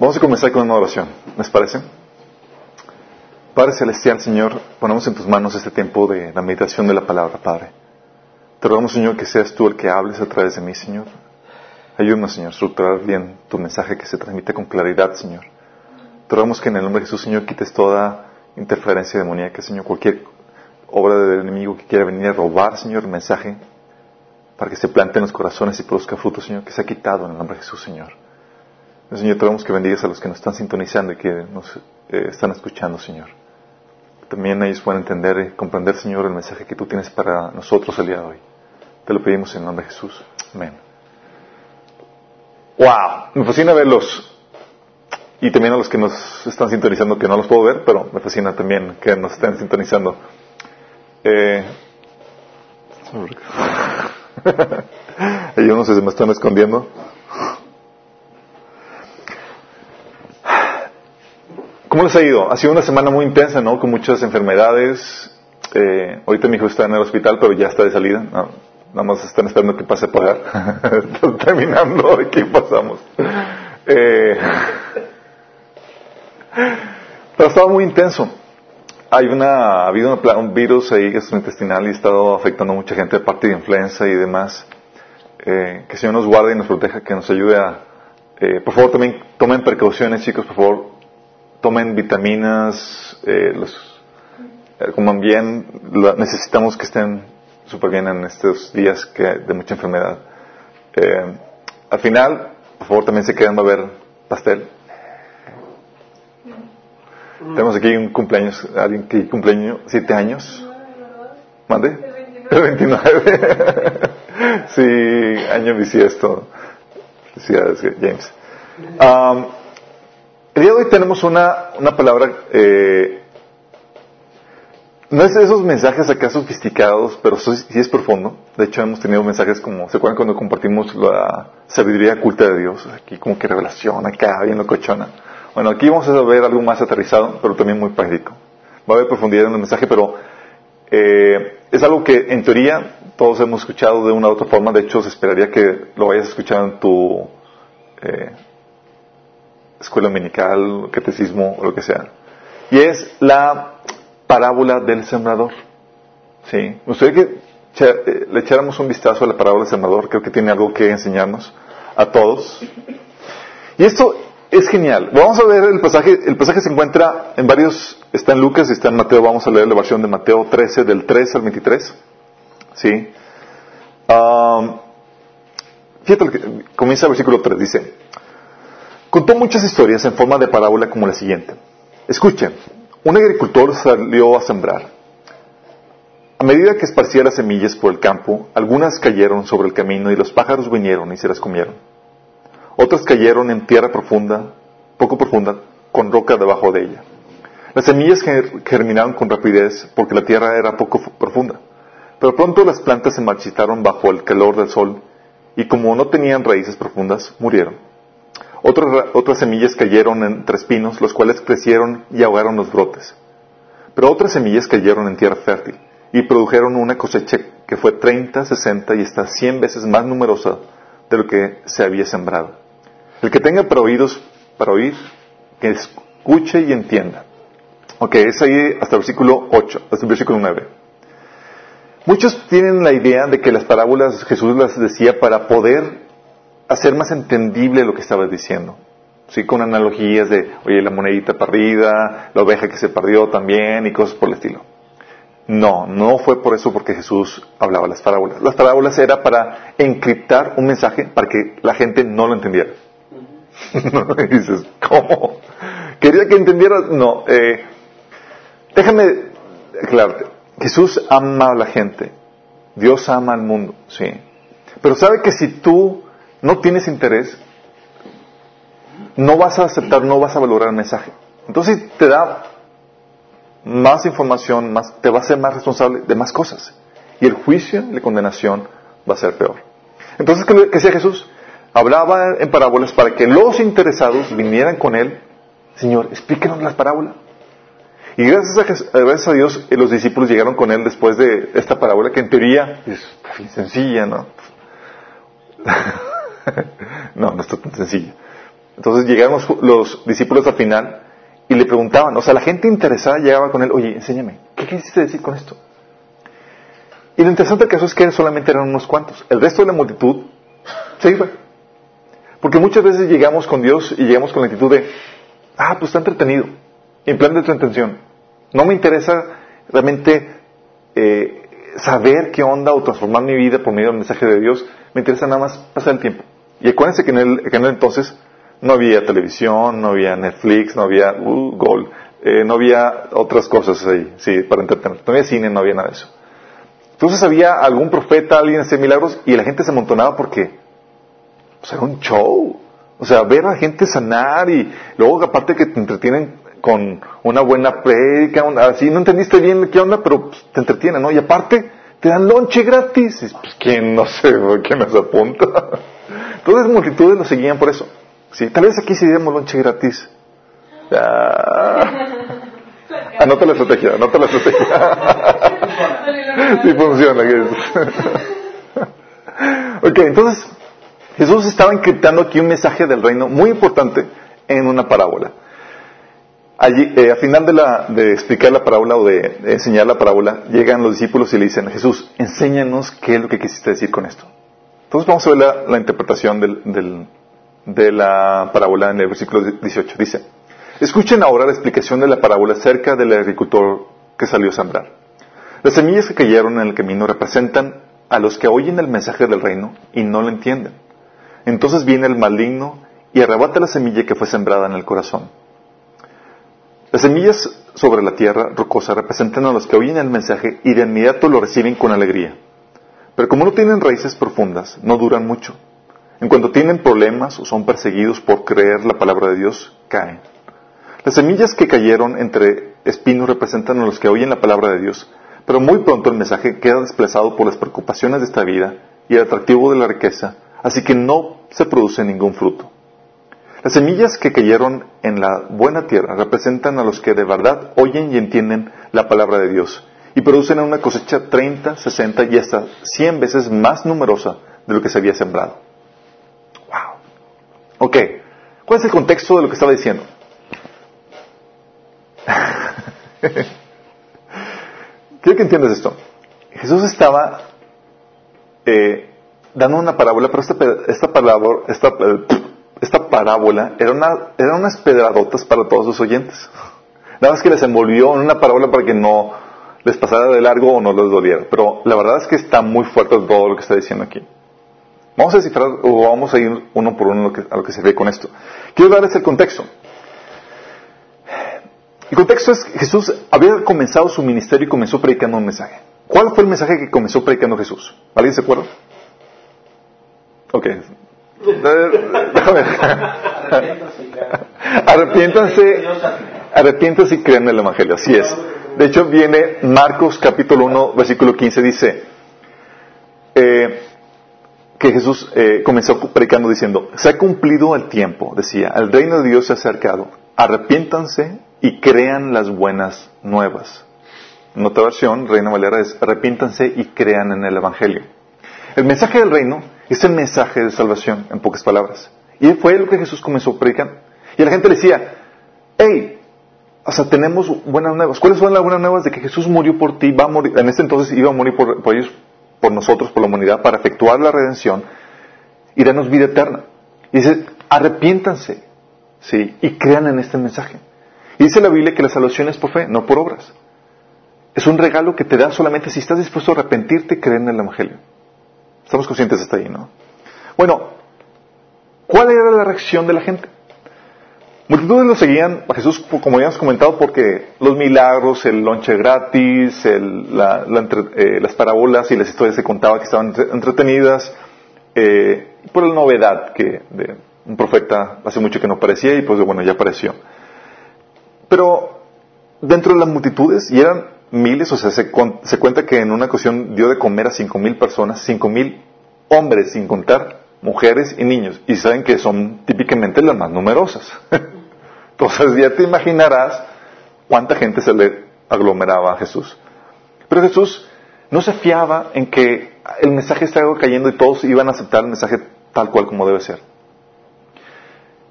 Vamos a comenzar con una oración, ¿les parece? Padre Celestial, Señor, ponemos en tus manos este tiempo de la meditación de la palabra, Padre. Te rogamos, Señor, que seas tú el que hables a través de mí, Señor. Ayúdanos, Señor, a estructurar bien tu mensaje que se transmite con claridad, Señor. Te rogamos que en el nombre de Jesús, Señor, quites toda interferencia demoníaca, Señor, cualquier obra del enemigo que quiera venir a robar, Señor, el mensaje, para que se plante en los corazones y produzca fruto, Señor, que se ha quitado en el nombre de Jesús, Señor. Señor, te rogamos que bendigas a los que nos están sintonizando y que nos eh, están escuchando, Señor también ellos puedan entender y comprender, Señor, el mensaje que tú tienes para nosotros el día de hoy. Te lo pedimos en nombre de Jesús. Amén. ¡Wow! Me fascina verlos. Y también a los que nos están sintonizando, que no los puedo ver, pero me fascina también que nos estén sintonizando. Eh... Ellos no sé si me están escondiendo. ¿Cómo les ha ido? Ha sido una semana muy intensa, ¿no? Con muchas enfermedades. Eh, ahorita mi hijo está en el hospital, pero ya está de salida. nada más están esperando que pase a pagar. Están terminando, aquí pasamos. Eh, pero estaba muy intenso. Hay una, ha habido un virus ahí gastrointestinal y ha estado afectando a mucha gente de parte de influenza y demás. Eh, que el Señor nos guarde y nos proteja, que nos ayude a... Eh, por favor, también tomen precauciones, chicos, por favor tomen vitaminas, eh, los, eh, coman bien, necesitamos que estén súper bien en estos días que, de mucha enfermedad. Eh, al final, por favor, también se quedan a ver pastel. Tenemos aquí un cumpleaños, alguien que cumpleaños, siete años. ¿Mande? El 29. sí, año bisiesto. Felicidades, James. Um, el día de hoy tenemos una, una palabra, eh, no es de esos mensajes acá sofisticados, pero sí, es profundo. De hecho, hemos tenido mensajes como, ¿se acuerdan cuando compartimos la sabiduría culta de Dios? Aquí como que revelación, acá bien locochona. Bueno, aquí vamos a ver algo más aterrizado, pero también muy práctico. Va a haber profundidad en el mensaje, pero eh, es algo que en teoría todos hemos escuchado de una u otra forma. De hecho, se esperaría que lo hayas escuchado en tu... Eh, escuela dominical, catecismo o lo que sea. Y es la parábola del sembrador. ¿Sí? Usted que eh, le echáramos un vistazo a la parábola del sembrador, creo que tiene algo que enseñarnos a todos. Y esto es genial. Vamos a ver el pasaje. El pasaje se encuentra en varios, está en Lucas y está en Mateo. Vamos a leer la versión de Mateo 13, del 3 al 23. ¿Sí? Um, fíjate, que comienza el versículo 3. Dice, Contó muchas historias en forma de parábola como la siguiente. Escuchen, un agricultor salió a sembrar. A medida que esparcía las semillas por el campo, algunas cayeron sobre el camino y los pájaros vinieron y se las comieron. Otras cayeron en tierra profunda, poco profunda, con roca debajo de ella. Las semillas germinaron con rapidez porque la tierra era poco profunda. Pero pronto las plantas se marchitaron bajo el calor del sol y como no tenían raíces profundas, murieron. Otras, semillas cayeron entre espinos, los cuales crecieron y ahogaron los brotes. Pero otras semillas cayeron en tierra fértil y produjeron una cosecha que fue 30, 60 y hasta 100 veces más numerosa de lo que se había sembrado. El que tenga para oídos para oír, que escuche y entienda. Ok, es ahí hasta el versículo 8, hasta el versículo 9. Muchos tienen la idea de que las parábolas Jesús las decía para poder hacer más entendible lo que estabas diciendo. Sí, con analogías de, oye, la monedita perdida, la oveja que se perdió también y cosas por el estilo. No, no fue por eso porque Jesús hablaba las parábolas. Las parábolas era para encriptar un mensaje para que la gente no lo entendiera. dices, ¿cómo? ¿Quería que entendieras? No. Eh, déjame aclararte. Jesús ama a la gente. Dios ama al mundo, sí. Pero sabe que si tú no tienes interés, no vas a aceptar, no vas a valorar el mensaje. Entonces te da más información, más, te va a ser más responsable de más cosas. Y el juicio, la condenación va a ser peor. Entonces, ¿qué, decía Jesús? Hablaba en parábolas para que los interesados vinieran con él. Señor, explíquenos las parábolas. Y gracias a, gracias a Dios, eh, los discípulos llegaron con él después de esta parábola, que en teoría es sencilla, ¿no? no, no está tan sencillo. Entonces llegaron los, los discípulos al final y le preguntaban, o sea, la gente interesada llegaba con él, oye, enséñame, ¿qué quisiste decir con esto? Y lo interesante del caso es que solamente eran unos cuantos. El resto de la multitud se iba. Porque muchas veces llegamos con Dios y llegamos con la actitud de, ah, pues está entretenido, en plan de tu intención. No me interesa realmente eh, saber qué onda o transformar mi vida por medio del mensaje de Dios. Me interesa nada más pasar el tiempo. Y acuérdense que en el, que en el entonces no había televisión, no había Netflix, no había uh, Gol, eh, no había otras cosas ahí, sí, para entretener. No había cine, no había nada de eso. Entonces había algún profeta, alguien hacer milagros y la gente se amontonaba porque pues era un show. O sea, ver a la gente sanar y luego aparte que te entretienen con una buena prédica, así no entendiste bien qué onda, pero pues, te entretienen, ¿no? Y aparte te dan lonche gratis. pues quién no sé, quién nos apunta. Entonces multitudes lo seguían por eso. Sí, tal vez aquí sí demos lonche gratis. Anota la estrategia, anota la estrategia. sí funciona. ok, entonces Jesús estaba encriptando aquí un mensaje del reino muy importante en una parábola. Allí, eh, al final de, explicar la parábola o de, enseñar la parábola, llegan los discípulos y le dicen, Jesús, enséñanos qué es lo que quisiste decir con esto. Entonces vamos a ver la, interpretación de la parábola en el versículo 18. Dice, Escuchen ahora la explicación de la parábola acerca del agricultor que salió a sembrar. Las semillas que cayeron en el camino representan a los que oyen el mensaje del reino y no lo entienden. Entonces viene el maligno y arrebata la semilla que fue sembrada en el corazón. Las semillas sobre la tierra rocosa representan a los que oyen el mensaje y de inmediato lo reciben con alegría. Pero como no tienen raíces profundas, no duran mucho. En cuanto tienen problemas o son perseguidos por creer la palabra de Dios, caen. Las semillas que cayeron entre espinos representan a los que oyen la palabra de Dios, pero muy pronto el mensaje queda desplazado por las preocupaciones de esta vida y el atractivo de la riqueza, así que no se produce ningún fruto. Las semillas que cayeron en la buena tierra representan a los que de verdad oyen y entienden la palabra de Dios y producen una cosecha 30, 60 y hasta 100 veces más numerosa de lo que se había sembrado. Wow. Ok, ¿cuál es el contexto de lo que estaba diciendo? Quiero que entiendas esto. Jesús estaba eh, dando una parábola, pero esta, esta, parábola, esta, eh, esta parábola era, una, era unas pedradotas para todos sus oyentes. Nada más que les envolvió en una parábola para que no les pasara de largo o no les doliera. Pero la verdad es que está muy fuerte todo lo que está diciendo aquí. Vamos a descifrar o vamos a ir uno por uno a lo que, a lo que se ve con esto. Quiero darles el contexto. El contexto es que Jesús había comenzado su ministerio y comenzó predicando un mensaje. ¿Cuál fue el mensaje que comenzó predicando Jesús? ¿Alguien se acuerda? Ok. Arrepiéntanse, arrepiéntanse y crean en el Evangelio. Así es. De hecho, viene Marcos capítulo 1, versículo 15, dice eh, que Jesús eh, comenzó predicando diciendo, se ha cumplido el tiempo, decía, el reino de Dios se ha acercado, arrepiéntanse y crean las buenas nuevas. En otra versión, Reina Valera es arrepiéntanse y crean en el Evangelio. El mensaje del reino es el mensaje de salvación, en pocas palabras. Y fue lo que Jesús comenzó a predicar. Y la gente le decía, hey, o sea, tenemos buenas nuevas. ¿Cuáles son las buenas nuevas? De que Jesús murió por ti, va a morir, en este entonces iba a morir por, por ellos, por nosotros, por la humanidad, para efectuar la redención y darnos vida eterna. Y dice, arrepiéntanse, sí, y crean en este mensaje. Y dice la Biblia que la salvación es por fe, no por obras. Es un regalo que te da solamente si estás dispuesto a arrepentirte y creer en el Evangelio. Estamos conscientes hasta ahí, ¿no? Bueno, ¿cuál era la reacción de la gente? Multitudes lo seguían a Jesús, como habíamos comentado, porque los milagros, el lonche gratis, eh, las parábolas y las historias se contaba que estaban entretenidas, eh, por la novedad que un profeta hace mucho que no aparecía y pues bueno, ya apareció. Pero dentro de las multitudes, y eran miles, o sea, se, cuenta que en una ocasión dio de comer a cinco mil personas, cinco mil hombres, sin contar mujeres y niños, y saben que son típicamente las más numerosas. Entonces ya te imaginarás cuánta gente se le aglomeraba a Jesús. Pero Jesús no se fiaba en que el mensaje estaba cayendo y todos iban a aceptar el mensaje tal cual como debe ser.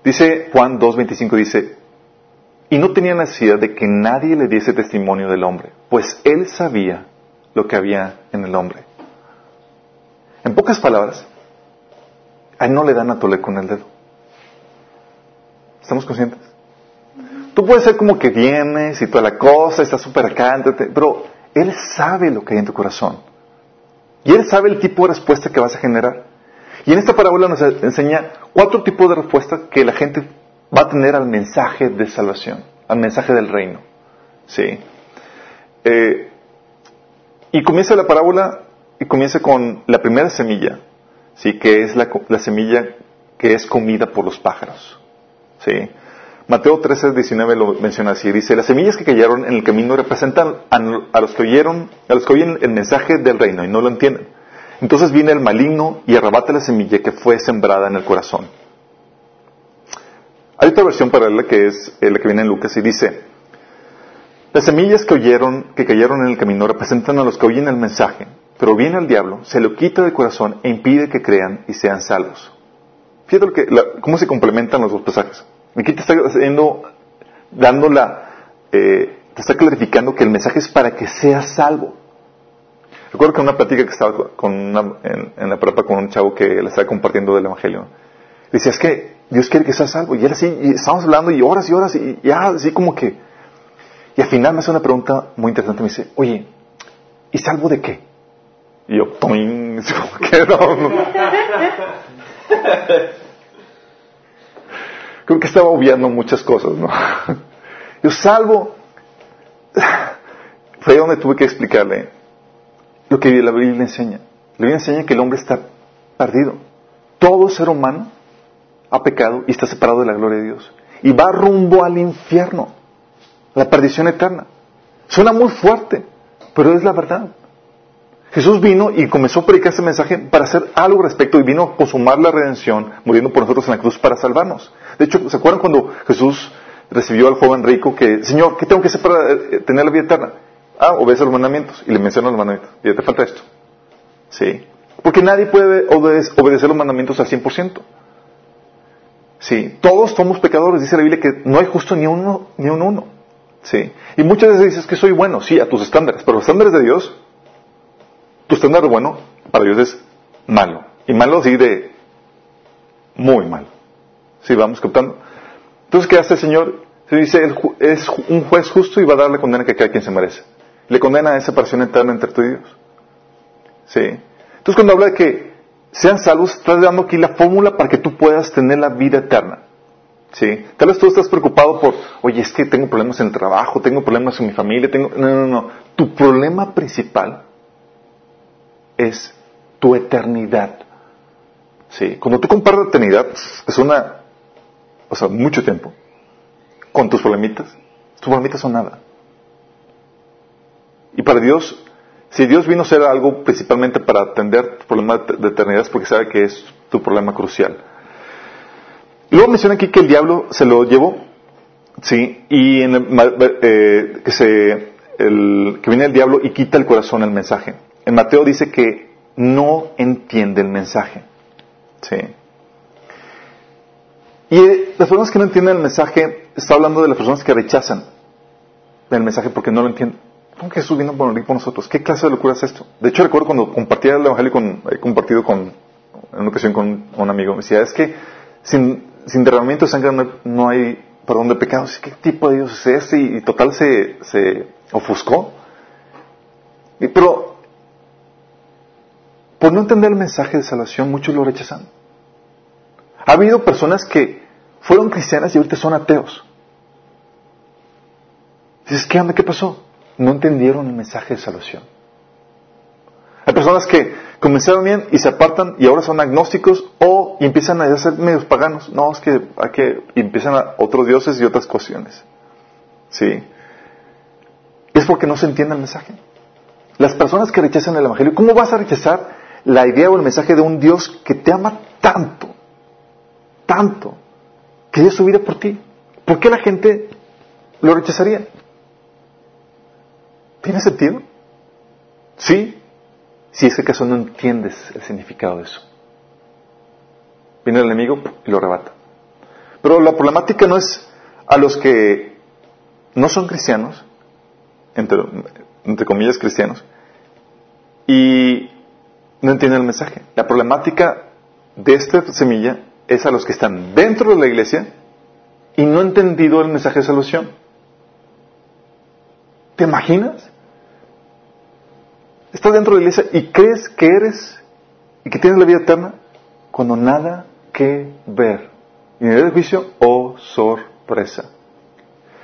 Dice Juan 2.25, dice, y no tenía necesidad de que nadie le diese testimonio del hombre, pues él sabía lo que había en el hombre. En pocas palabras, a él no le dan a tole con el dedo. ¿Estamos conscientes? Tú puedes ser como que vienes y toda la cosa, está súper acá, pero Él sabe lo que hay en tu corazón. Y Él sabe el tipo de respuesta que vas a generar. Y en esta parábola nos enseña cuatro tipos de respuestas que la gente va a tener al mensaje de salvación, al mensaje del reino. ¿Sí? Eh, y comienza la parábola y comienza con la primera semilla, ¿sí? que es la, la semilla que es comida por los pájaros. ¿Sí? Mateo 13, 19 lo menciona así. Dice, las semillas que cayeron en el camino representan a, los que oyeron, a los que oyen el mensaje del reino y no lo entienden. Entonces viene el maligno y arrebata la semilla que fue sembrada en el corazón. Hay otra versión paralela que es la que viene en Lucas y dice, las semillas que oyeron, que cayeron en el camino representan a los que oyen el mensaje, pero viene el diablo, se lo quita del corazón e impide que crean y sean salvos. Fíjate que, cómo se complementan los dos pasajes. Aquí te está haciendo, dando la, eh, te está clarificando que el mensaje es para que seas salvo. Recuerdo que en una plática que estaba con en, la prepa con un chavo que le estaba compartiendo del Evangelio, decía, es que Dios quiere que seas salvo. Y él así, y estamos hablando y horas y horas y ya, así como que... Y al final me hace una pregunta muy interesante, me dice, oye, ¿y salvo de qué? Y yo, toing, ¿qué no? creo que estaba obviando muchas cosas, ¿no? Yo salvo, fue donde tuve que explicarle lo que la Biblia enseña. La Biblia enseña que el hombre está perdido. Todo ser humano ha pecado y está separado de la gloria de Dios. Y va rumbo al infierno, la perdición eterna. Suena muy fuerte, pero es la verdad. Jesús vino y comenzó a predicar ese mensaje para hacer algo respecto y vino a consumar la redención, muriendo por nosotros en la cruz para salvarnos. De hecho, ¿se acuerdan cuando Jesús recibió al joven rico que, Señor, ¿qué tengo que hacer para eh, tener la vida eterna? Ah, obedece los mandamientos. Y le menciona los mandamientos. Y ya te falta esto. ¿Sí? Porque nadie puede obedecer los mandamientos al 100%. Sí, todos somos pecadores, dice la Biblia que no hay justo ni uno, ni un uno. Sí. Y muchas veces dices que soy bueno, sí, a tus estándares, pero los estándares de Dios tu estándar bueno para Dios es malo. Y malo sí de muy malo. Si vamos captando. Entonces, ¿qué hace el Señor? Se dice, es un juez justo y va a darle condena que cada quien se merece. Le condena a separación eterna entre tú y Dios. ¿Sí? Entonces, cuando habla de que sean salvos, estás dando aquí la fórmula para que tú puedas tener la vida eterna. ¿Sí? Tal vez tú estás preocupado por, oye, es que tengo problemas en el trabajo, tengo problemas en mi familia, tengo... No, no, no. Tu problema principal es tu eternidad. Sí, cuando tú comparas la eternidad, es una, o sea, mucho tiempo, con tus problemitas, tus problemitas son nada. Y para Dios, si Dios vino a hacer algo principalmente para atender tu problema de eternidad, es porque sabe que es tu problema crucial. Luego menciona aquí que el diablo se lo llevó, sí, y en eh, que se, el, que viene el diablo y quita el corazón el mensaje. En Mateo dice que no entiende el mensaje. ¿Sí? Y las personas que no entienden el mensaje, está hablando de las personas que rechazan el mensaje porque no lo entienden. ¿Cómo Jesús vino por morir por nosotros? ¿Qué clase de locura es esto? De hecho, recuerdo cuando compartía el Evangelio, con, he compartido con, en una ocasión con un amigo, me decía, es que sin, sin derramamiento de sangre no, hay perdón de pecados. ¿Qué tipo de Dios es ese? Y, total se, se ofuscó. Pero por no entender el mensaje de salvación, muchos lo rechazan. Ha habido personas que fueron cristianas y ahorita son ateos. Dices, ¿qué onda? ¿Qué pasó? No entendieron el mensaje de salvación. Hay personas que comenzaron bien y se apartan y ahora son agnósticos o empiezan a ser medios paganos. No, es que, hay que empiezan a otros dioses y otras cuestiones. ¿Sí? Es porque no se entiende el mensaje. Las personas que rechazan el Evangelio, ¿cómo vas a rechazar la idea o el mensaje de un Dios que te ama tanto, tanto, que dio su vida por ti. ¿Por qué la gente lo rechazaría? ¿Tiene sentido? Sí, si es que acaso no entiendes el significado de eso. Viene el enemigo y lo arrebata. Pero la problemática no es a los que no son cristianos, entre, comillas cristianos, y no entienden el mensaje. La problemática de esta semilla es a los que están dentro de la iglesia y no han entendido el mensaje de salvación. ¿Te imaginas? Estás dentro de la iglesia y crees que eres y que tienes la vida eterna cuando nada que ver. Y en el juicio, oh sorpresa.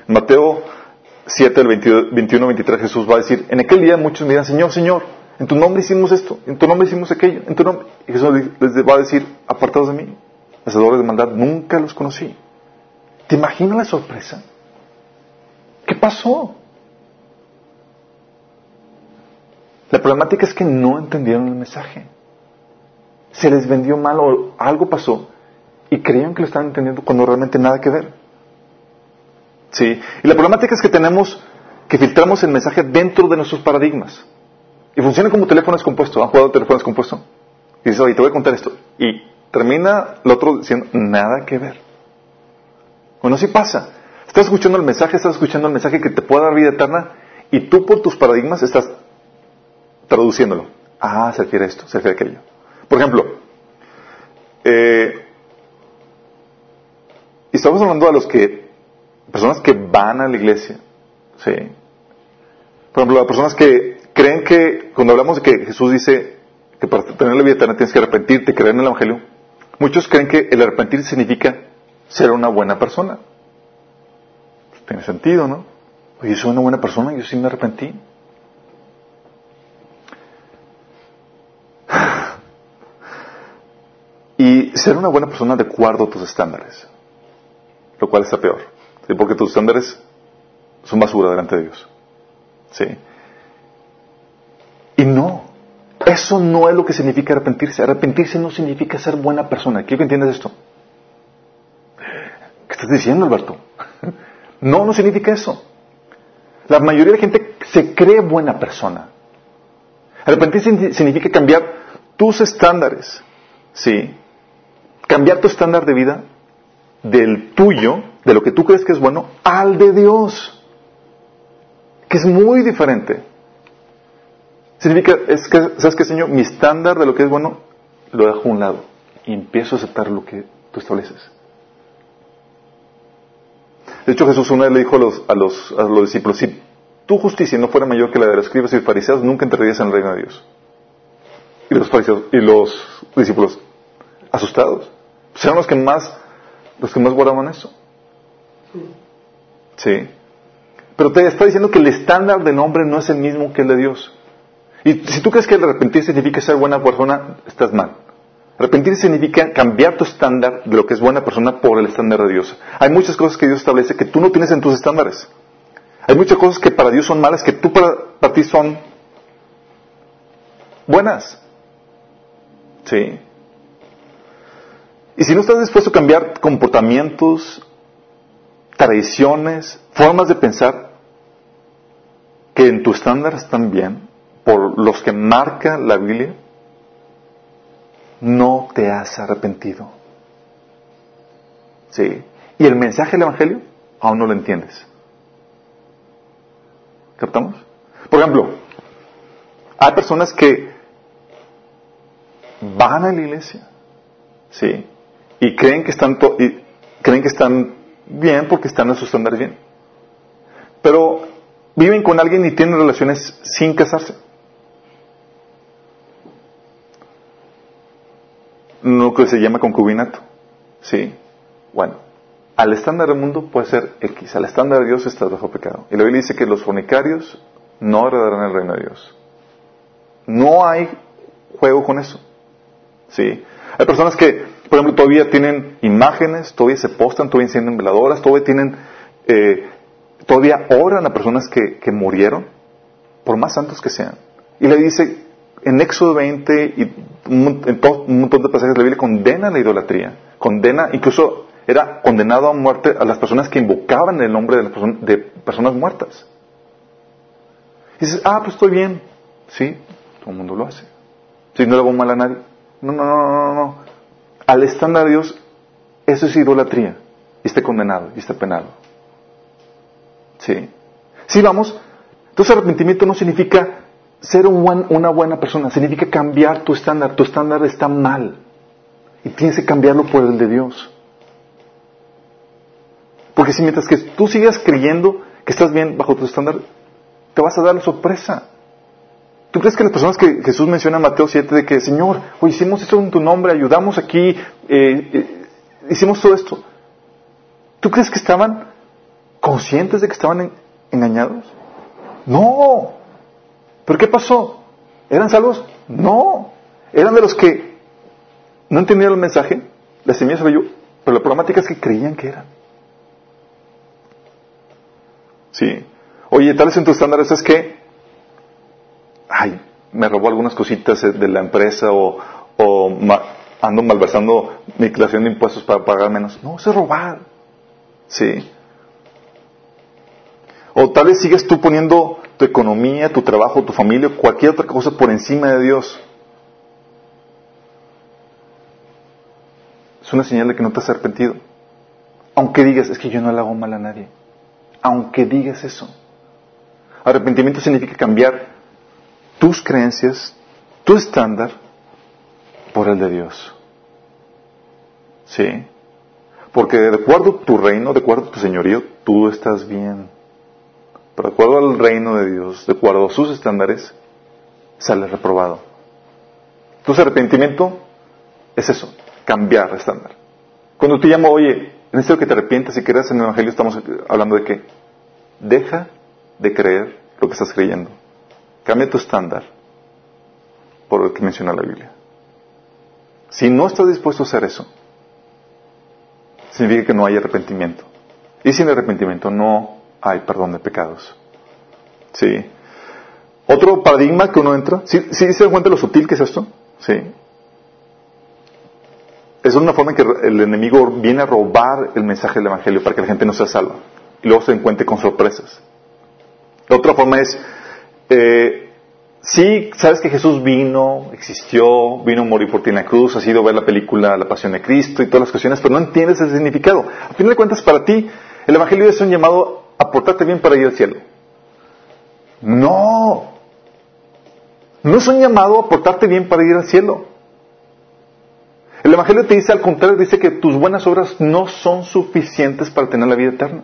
Mateo 7, el 21, 23, Jesús va a decir, en aquel día muchos dirán, Señor, Señor, en tu nombre hicimos esto, en tu nombre hicimos aquello, en tu nombre. Y Jesús les va a decir, apartados de mí, hacedores de maldad, nunca los conocí. ¿Te imaginas la sorpresa? ¿Qué pasó? La problemática es que no entendieron el mensaje. Se les vendió mal o algo pasó y creían que lo estaban entendiendo cuando realmente nada que ver. Sí. Y la problemática es que tenemos que filtramos el mensaje dentro de nuestros paradigmas. Y funciona como teléfono descompuesto. ¿Han jugado teléfono descompuesto? Y dices, oye, te voy a contar esto. Y termina el otro diciendo, nada que ver. Bueno, así pasa. Estás escuchando el mensaje, estás escuchando el mensaje que te puede dar vida eterna y tú por tus paradigmas estás traduciéndolo. Ah, se refiere a esto, se refiere a aquello. Por ejemplo, eh, estamos hablando de los que, personas que van a la iglesia, ¿sí? Por ejemplo, las personas que creen que, cuando hablamos de que Jesús dice que para tener la vida eterna tienes que arrepentirte, creer en el Evangelio, muchos creen que el arrepentir significa ser una buena persona. Tiene sentido, ¿no? Oye, soy una buena persona, yo sí me arrepentí. Y ser una buena persona de acuerdo a tus estándares, lo cual está peor, porque tus estándares son basura delante de Dios. ¿Sí? Y no, eso no es lo que significa arrepentirse. Arrepentirse no significa ser buena persona. ¿Quiero que entiendas esto? ¿Qué estás diciendo, Alberto? No, no significa eso. La mayoría de la gente se cree buena persona. Arrepentirse significa cambiar tus estándares, ¿sí? Cambiar tu estándar de vida del tuyo, de lo que tú crees que es bueno, al de Dios, que es muy diferente. Significa, es que, ¿sabes qué, Señor? Mi estándar de lo que es bueno lo dejo a un lado y empiezo a aceptar lo que tú estableces. De hecho, Jesús una vez le dijo a los, a los, a los discípulos, si tu justicia no fuera mayor que la de los escribas y fariseos, nunca entrarías en el reino de Dios. Y los fariseos y los discípulos, asustados, pues los que más, los que más guardaban eso. Sí. Pero te está diciendo que el estándar del hombre no es el mismo que el de Dios. Y si tú crees que el arrepentir significa ser buena persona, estás mal. Arrepentir significa cambiar tu estándar de lo que es buena persona por el estándar de Dios. Hay muchas cosas que Dios establece que tú no tienes en tus estándares. Hay muchas cosas que para Dios son malas que tú para, para ti son buenas. Sí. Y si no estás dispuesto a cambiar comportamientos, tradiciones, formas de pensar que en tu estándar están bien, por los que marca la Biblia, no te has arrepentido. ¿Sí? Y el mensaje del Evangelio aún no lo entiendes. ¿Captamos? Por ejemplo, hay personas que van a la iglesia, ¿sí? Y creen que están, y creen que están bien porque están en su estándar bien. Pero viven con alguien y tienen relaciones sin casarse. lo que se llama concubinato. ¿Sí? Bueno, al estándar del mundo puede ser X, al estándar de Dios está bajo pecado. Y la Biblia dice que los fornicarios no heredarán el reino de Dios. No hay juego con eso. ¿Sí? Hay personas que, por ejemplo, todavía tienen imágenes, todavía se postan, todavía encienden veladoras, todavía tienen, eh, todavía oran a personas que, murieron, por más santos que sean. Y le dice, en Éxodo 20 y en todo, un montón de pasajes de la Biblia condena la idolatría, condena, incluso era condenado a muerte a las personas que invocaban el nombre de, las de personas muertas. Y dices, ah, pues estoy bien. Sí, todo el mundo lo hace. Si no le hago mal a nadie. No, no, no, no, no. Al estándar de Dios, eso es idolatría. y esté condenado y esté penado. ¿Sí? Sí, vamos. Entonces arrepentimiento no significa ser una buena persona, significa cambiar tu estándar. Tu estándar está mal y tienes que cambiarlo por el de Dios. Porque si mientras que tú sigas creyendo que estás bien bajo tu estándar, te vas a dar la sorpresa. ¿Tú crees que las personas que Jesús menciona en Mateo 7 de que, Señor, hoy hicimos esto en tu nombre, ayudamos aquí, eh, eh, hicimos todo esto? ¿Tú crees que estaban conscientes de que estaban engañados? No. ¿Pero qué pasó? ¿Eran salvos? No. Eran de los que no entendían el mensaje, la semilla se yo, pero la problemática es que creían que eran. Sí. Oye, tal vez en tu estándar es que, ay, me robó algunas cositas de la empresa o, ando malversando mi declaración de impuestos para pagar menos. No, eso es robar. Sí. O tal vez sigues tú poniendo tu economía, tu trabajo, tu familia, cualquier otra cosa por encima de Dios. Es una señal de que no te has arrepentido. Aunque digas, es que yo no le hago mal a nadie aunque digas eso. Arrepentimiento significa cambiar tus creencias, tu estándar, por el de Dios. ¿Sí? Porque de acuerdo a tu reino, de acuerdo a tu señorío, tú estás bien. Pero de acuerdo al reino de Dios, de acuerdo a sus estándares, sale reprobado. Entonces arrepentimiento es eso, cambiar estándar. Cuando te llamo, oye, Necesito que te arrepientas y creas en el Evangelio. Estamos hablando de qué? Deja de creer lo que estás creyendo. Cambia tu estándar por lo que menciona la Biblia. Si no estás dispuesto a hacer eso, significa que no hay arrepentimiento. Y sin arrepentimiento no hay perdón de pecados. ¿Sí? Otro paradigma que uno entra, ¿sí, ¿sí se dan cuenta lo sutil que es esto? ¿Sí? es una forma en que el enemigo viene a robar el mensaje del Evangelio para que la gente no sea salva y luego se encuentre con sorpresas. La otra forma es, eh, sí, sabes que Jesús vino, existió, vino a morir por ti en la cruz, has ido a ver la película La Pasión de Cristo y todas las cuestiones, pero no entiendes el significado. A fin de cuentas, para ti, el Evangelio es un llamado a portarte bien para ir al cielo. No, no es un llamado a portarte bien para ir al cielo. El Evangelio te dice al contrario, dice que tus buenas obras no son suficientes para tener la vida eterna.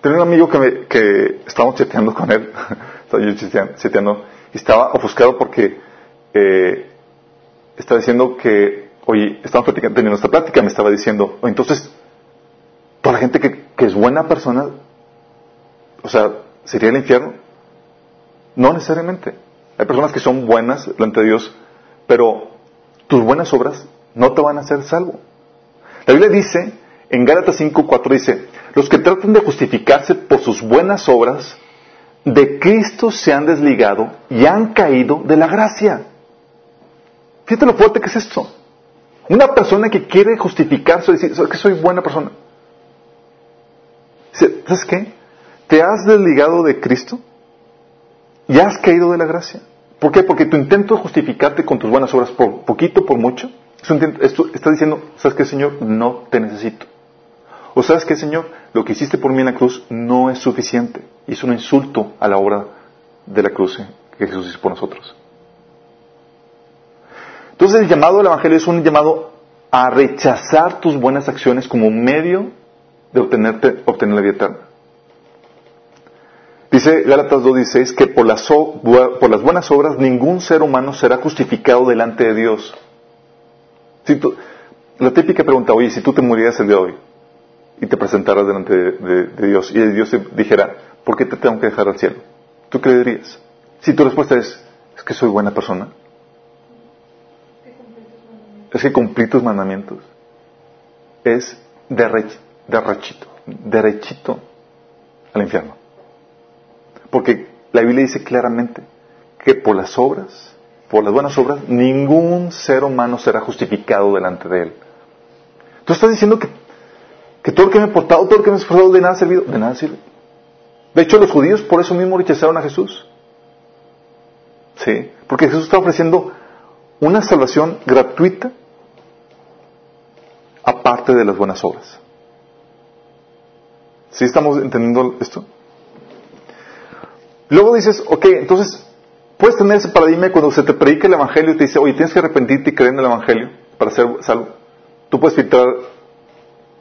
Tenía un amigo que, me, que estábamos chateando con él, estaba yo chateando, y estaba ofuscado porque eh, estaba diciendo que, oye, estábamos teniendo esta plática, me estaba diciendo, entonces, toda la gente que, que es buena persona, o sea, ¿sería el infierno? No necesariamente. Hay personas que son buenas delante de Dios, pero tus buenas obras no te van a hacer salvo. La Biblia dice, en Gálatas 5.4 dice, los que tratan de justificarse por sus buenas obras, de Cristo se han desligado y han caído de la gracia. Fíjate lo fuerte que es esto. Una persona que quiere justificarse, decir que soy buena persona. ¿Sabes qué? Te has desligado de Cristo y has caído de la gracia. ¿Por qué? Porque tu intento de justificarte con tus buenas obras, por poquito, por mucho, está diciendo, ¿sabes qué, Señor? No te necesito. O ¿sabes qué, Señor? Lo que hiciste por mí en la cruz no es suficiente. Es un insulto a la obra de la cruz que Jesús hizo por nosotros. Entonces el llamado del Evangelio es un llamado a rechazar tus buenas acciones como medio de obtener la vida eterna. Dice Gálatas 2.16 que por las, buenas obras ningún ser humano será justificado delante de Dios. la típica pregunta, oye, si tú te murieras el día de hoy y te presentaras delante de, Dios y Dios te dijera, ¿por qué te tengo que dejar al cielo? ¿Tú qué dirías? Si tu respuesta es, es que soy buena persona. Es que cumplí tus mandamientos. Es derechito, derechito al infierno. Porque la Biblia dice claramente que por las obras, por las buenas obras, ningún ser humano será justificado delante de Él. Tú estás diciendo que, que todo lo que me he portado, todo lo que me he esforzado, de nada ha servido. De nada sirve. De hecho, los judíos por eso mismo rechazaron a Jesús. Sí, porque Jesús está ofreciendo una salvación gratuita aparte de las buenas obras. ¿Sí estamos entendiendo esto? Luego dices, ok, entonces, puedes tener ese paradigma cuando se te predica el Evangelio y te dice, oye, tienes que arrepentirte y creer en el Evangelio para ser salvo. Tú puedes filtrar,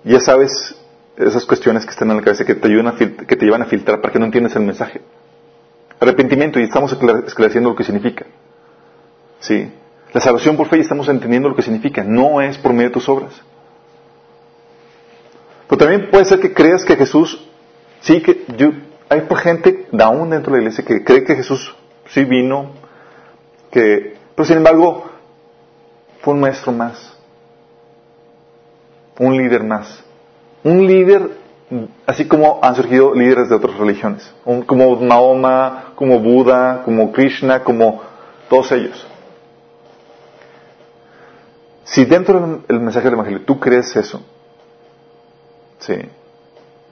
ya sabes, esas cuestiones que están en la cabeza que te, ayudan a que te llevan a filtrar para que no entiendas el mensaje. Arrepentimiento y estamos esclareciendo lo que significa. ¿Sí? La salvación por fe y estamos entendiendo lo que significa. No es por medio de tus obras. Pero también puede ser que creas que Jesús, sí, que yo, hay gente aún dentro de la iglesia que cree que Jesús sí vino, que, pero sin embargo fue un maestro más, un líder más, un líder así como han surgido líderes de otras religiones, como Mahoma, como Buda, como Krishna, como todos ellos. Si dentro del mensaje del Evangelio tú crees eso, sí,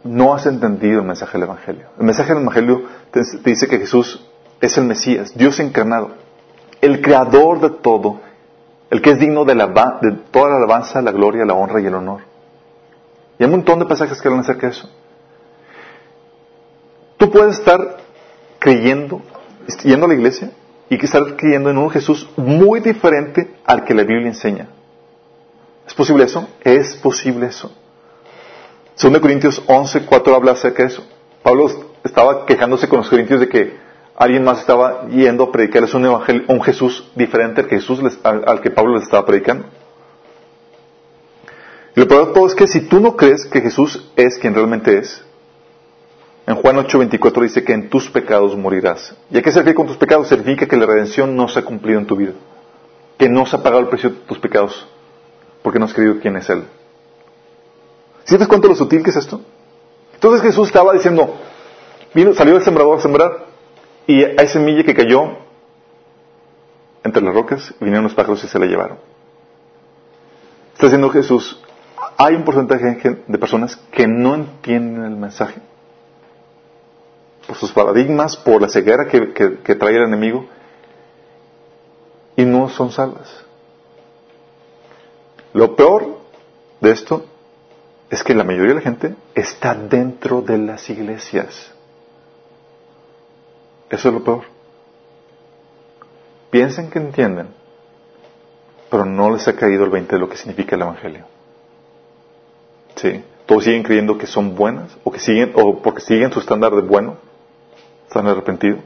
no has entendido el mensaje del Evangelio. El mensaje del Evangelio te, dice que Jesús es el Mesías, Dios encarnado, el creador de todo, el que es digno de, de toda la alabanza, la gloria, la honra y el honor. Y hay un montón de pasajes que hablan acerca de eso. Tú puedes estar creyendo, yendo a la iglesia, y que estar creyendo en un Jesús muy diferente al que la Biblia enseña. ¿Es posible eso? Es posible eso. 2 Corintios 11, 4 habla acerca de eso. Pablo estaba quejándose con los corintios de que alguien más estaba yendo a predicarles un evangelio, un Jesús diferente al que, Jesús al, que Pablo les estaba predicando. Y lo peor de todo es que si tú no crees que Jesús es quien realmente es, en Juan 8:24 dice que en tus pecados morirás. ¿Y a qué se con tus pecados? Significa que la redención no se ha cumplido en tu vida. Que no se ha pagado el precio de tus pecados. Porque no has creído quién es Él. ¿Sientes cuánto lo sutil que es esto? Entonces Jesús estaba diciendo, vino, salió el sembrador a sembrar y hay semilla que cayó entre las rocas, vinieron los pájaros y se la llevaron. Está diciendo Jesús, hay un porcentaje de personas que no entienden el mensaje por sus paradigmas, por la ceguera que, que trae el enemigo y no son salvas. Lo peor de esto es que la mayoría de la gente está dentro de las iglesias. Eso es lo peor. Piensen que entienden, pero no les ha caído el 20 de lo que significa el Evangelio. Sí, todos siguen creyendo que son buenas, o que siguen, o porque siguen su estándar de bueno, están arrepentidos,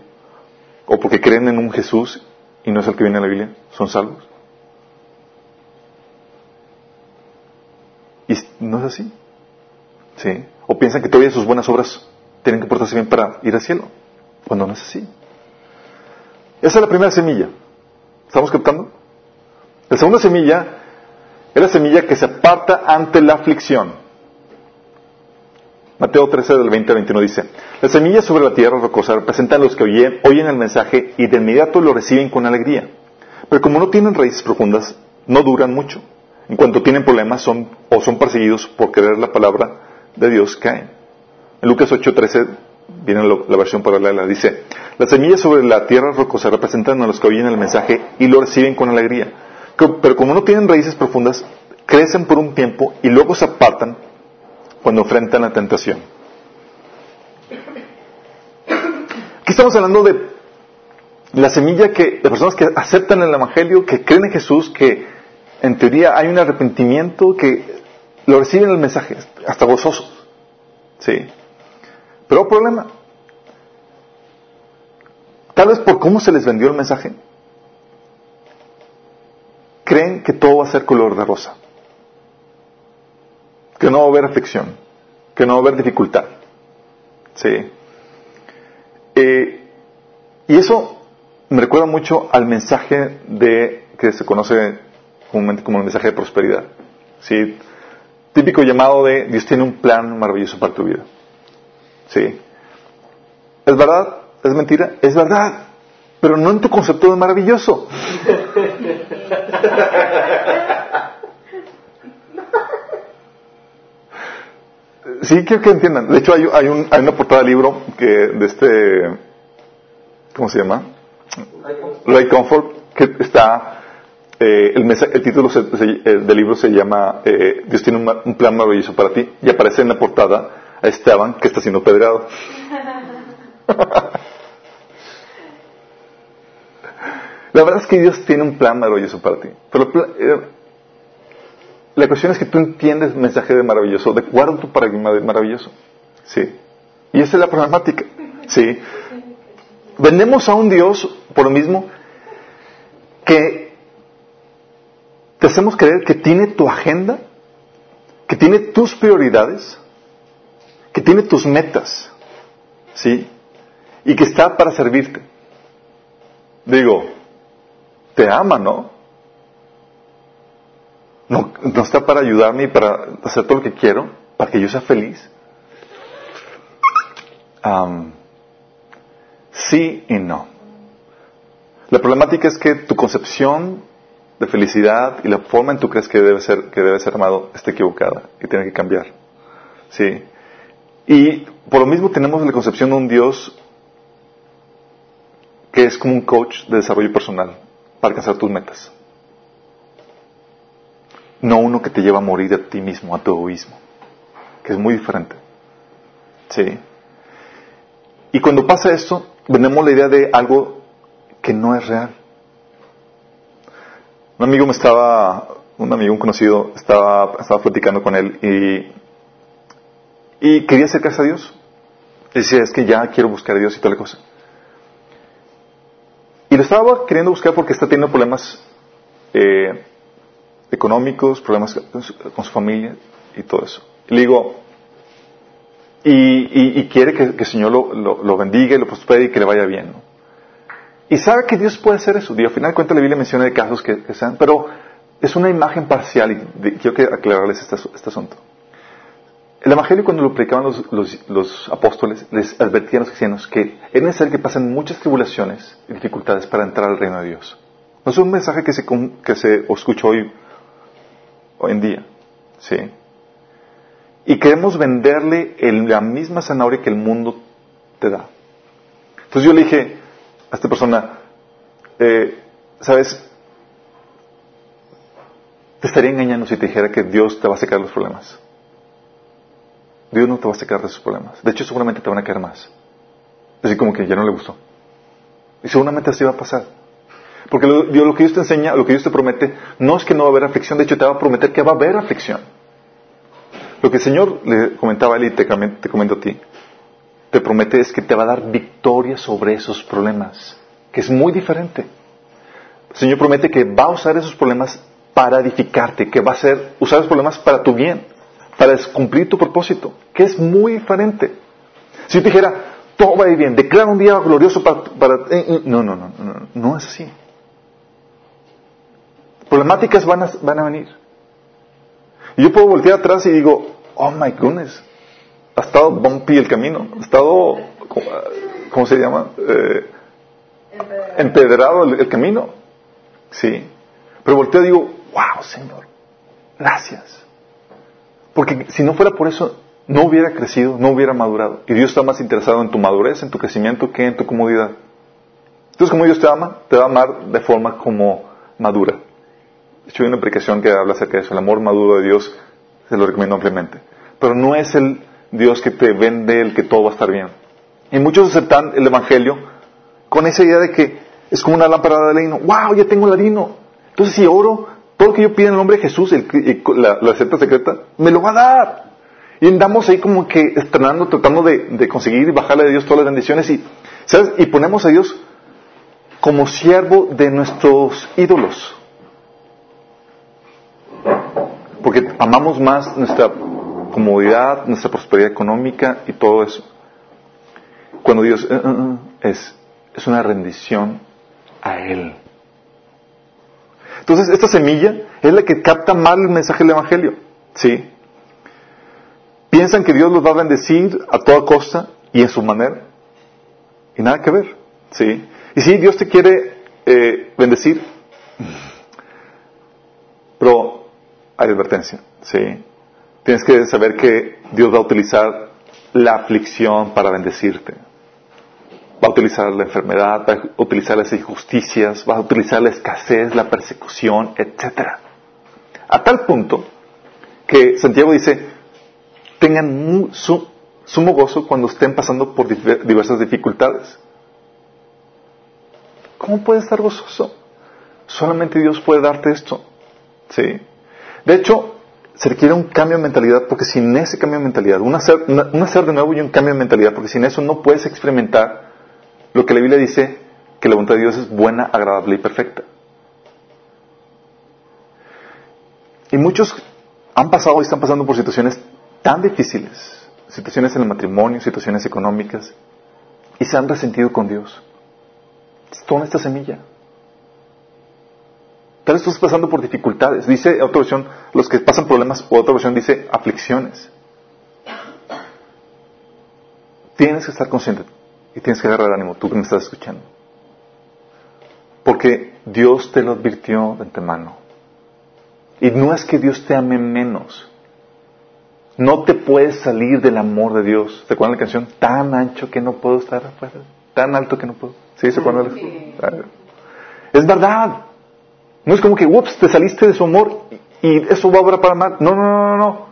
o porque creen en un Jesús y no es el que viene en la Biblia, son salvos. Y no es así. ¿Sí? O piensan que todavía sus buenas obras tienen que portarse bien para ir al cielo, cuando no es así. Esa es la primera semilla. ¿Estamos captando? La segunda semilla es la semilla que se aparta ante la aflicción. Mateo 13 del 20 al 21 dice, las semillas sobre la tierra rocosa representan a los que oyen, el mensaje y de inmediato lo reciben con alegría. Pero como no tienen raíces profundas, no duran mucho. En cuanto tienen problemas son, o son perseguidos por creer la palabra de Dios, caen. En Lucas 8:13 viene la versión paralela, dice, las semillas sobre la tierra rocosa representan a los que oyen el mensaje y lo reciben con alegría. Pero como no tienen raíces profundas, crecen por un tiempo y luego se apartan cuando enfrentan la tentación. Aquí estamos hablando de la semilla que, de personas que aceptan el Evangelio, que creen en Jesús, que en teoría hay un arrepentimiento que lo reciben el mensaje, hasta gozosos. ¿Sí? Pero problema. Tal vez por cómo se les vendió el mensaje, creen que todo va a ser color de rosa. Que no va a haber aflicción. Que no va a haber dificultad. ¿Sí? Eh, y eso me recuerda mucho al mensaje de que se conoce comúnmente como un mensaje de prosperidad. ¿sí? Típico llamado de Dios tiene un plan maravilloso para tu vida. ¿Sí? ¿Es verdad? ¿Es mentira? Es verdad. Pero no en tu concepto de maravilloso. Sí, quiero que entiendan. De hecho, hay, un, hay una portada de libro que de este, ¿cómo se llama? Ray Comfort, que está eh, el, título del libro se llama eh, Dios tiene un, plan maravilloso para ti y aparece en la portada a Esteban que está siendo pedrado. La verdad es que Dios tiene un plan maravilloso para ti. Pero eh, la cuestión es que tú entiendes el mensaje de maravilloso de acuerdo a tu paradigma de maravilloso. Sí. Y esa es la problemática. Sí. Vendemos a un Dios por lo mismo que te hacemos creer que tiene tu agenda, que tiene tus prioridades, que tiene tus metas, ¿sí? Y que está para servirte. Digo, te ama, ¿no? No, no está para ayudarme y para hacer todo lo que quiero, para que yo sea feliz. sí y no. La problemática es que tu concepción de felicidad y la forma en que tú crees que debe ser, que debe ser amado está equivocada y tiene que cambiar. ¿Sí? Y por lo mismo tenemos la concepción de un Dios que es como un coach de desarrollo personal para alcanzar tus metas. No uno que te lleva a morir a ti mismo, a tu egoísmo, que es muy diferente. ¿Sí? Y cuando pasa esto, vendemos la idea de algo que no es real. Un amigo me estaba, un amigo, un conocido, estaba, estaba platicando con él y, y quería acercarse a Dios. Y decía, es que ya quiero buscar a Dios y toda la cosa. Y lo estaba queriendo buscar porque está teniendo problemas eh, económicos, problemas con su familia y todo eso. Y le digo, y, quiere que, el Señor lo, bendiga y lo prospere y que le vaya bien. Y sabe que Dios puede hacer eso. Y al final de cuentas la Biblia menciona de casos que, sean, pero es una imagen parcial y quiero aclararles este, este, asunto. El Evangelio cuando lo predicaban los, apóstoles les advertían a los cristianos que es necesario que pasen muchas tribulaciones y dificultades para entrar al reino de Dios. No es un mensaje que se, que se escucha hoy, hoy en día. ¿sí? y queremos venderle la misma zanahoria que el mundo te da. Entonces yo le dije a esta persona, eh, ¿sabes? Te estaría engañando si te dijera que Dios te va a sacar los problemas. Dios no te va a sacar de esos problemas. De hecho, seguramente te van a caer más. Así como que ya no le gustó. Y seguramente así va a pasar. Porque lo, lo que Dios te enseña, lo que Dios te promete, no es que no va a haber aflicción, de hecho te va a prometer que va a haber aflicción. Lo que el Señor le comentaba a él y te, te comento a ti, te promete es que te va a dar victoria sobre esos problemas, que es muy diferente. El Señor promete que va a usar esos problemas para edificarte, que va a ser, usar esos problemas para tu bien, para cumplir tu propósito, que es muy diferente. Si te dijera, todo va a ir bien, declara un día glorioso para... para eh, eh, no, no, no, no, no es así. Problemáticas van a, van a venir. Y yo puedo voltear atrás y digo, oh my goodness, ha estado bumpy el camino, ha estado, ¿cómo se llama? Eh, empedrado el, camino. Sí. Pero volteo y digo, wow, Señor, gracias. Porque si no fuera por eso, no hubiera crecido, no hubiera madurado. Y Dios está más interesado en tu madurez, en tu crecimiento, que en tu comodidad. Entonces, como Dios te ama, te va a amar de forma como madura. De hecho, una aplicación que habla acerca de eso. El amor maduro de Dios se lo recomiendo ampliamente. Pero no es el Dios que te vende el que todo va a estar bien. Y muchos aceptan el Evangelio con esa idea de que es como una lámpara de lino. ¡Wow! Ya tengo el harino. Entonces, si oro, todo lo que yo pido en el nombre de Jesús, la, receta secreta, me lo va a dar. Y andamos ahí como que estrenando, tratando de, conseguir y bajarle a Dios todas las bendiciones. Y, ¿sabes? y ponemos a Dios como siervo de nuestros ídolos. Porque amamos más nuestra comodidad, nuestra prosperidad económica y todo eso. Cuando Dios eh, eh, eh, es una rendición a Él. Entonces, esta semilla es la que capta mal el mensaje del Evangelio. ¿Sí? Piensan que Dios los va a bendecir a toda costa y en su manera. Y nada que ver. ¿Sí? Y si Dios te quiere bendecir, pero hay advertencia, ¿sí? Tienes que saber que Dios va a utilizar la aflicción para bendecirte. Va a utilizar la enfermedad, va a utilizar las injusticias, va a utilizar la escasez, la persecución, etc. A tal punto que Santiago dice, tengan su sumo gozo cuando estén pasando por diversas dificultades. ¿Cómo puedes estar gozoso? Solamente Dios puede darte esto. ¿Sí? De hecho, se requiere un cambio de mentalidad porque sin ese cambio de mentalidad, un hacer, un hacer de nuevo y un cambio de mentalidad, porque sin eso no puedes experimentar lo que la Biblia dice que la voluntad de Dios es buena, agradable y perfecta. Y muchos han pasado y están pasando por situaciones tan difíciles, situaciones en el matrimonio, situaciones económicas, y se han resentido con Dios. Toma esta semilla. Tal vez estás pasando por dificultades. Dice otra versión, los que pasan problemas, o otra versión dice aflicciones. Tienes que estar consciente y tienes que agarrar ánimo, tú que me estás escuchando. Porque Dios te lo advirtió de antemano. Y no es que Dios te ame menos. No te puedes salir del amor de Dios. ¿Se acuerdan la canción? Tan ancho que no puedo estar afuera. Tan alto que no puedo. ¿Sí? ¿Se acuerdan? Es verdad. No es como que, ups, te saliste de su amor y eso va a obrar para mal. No, no, no, no, no.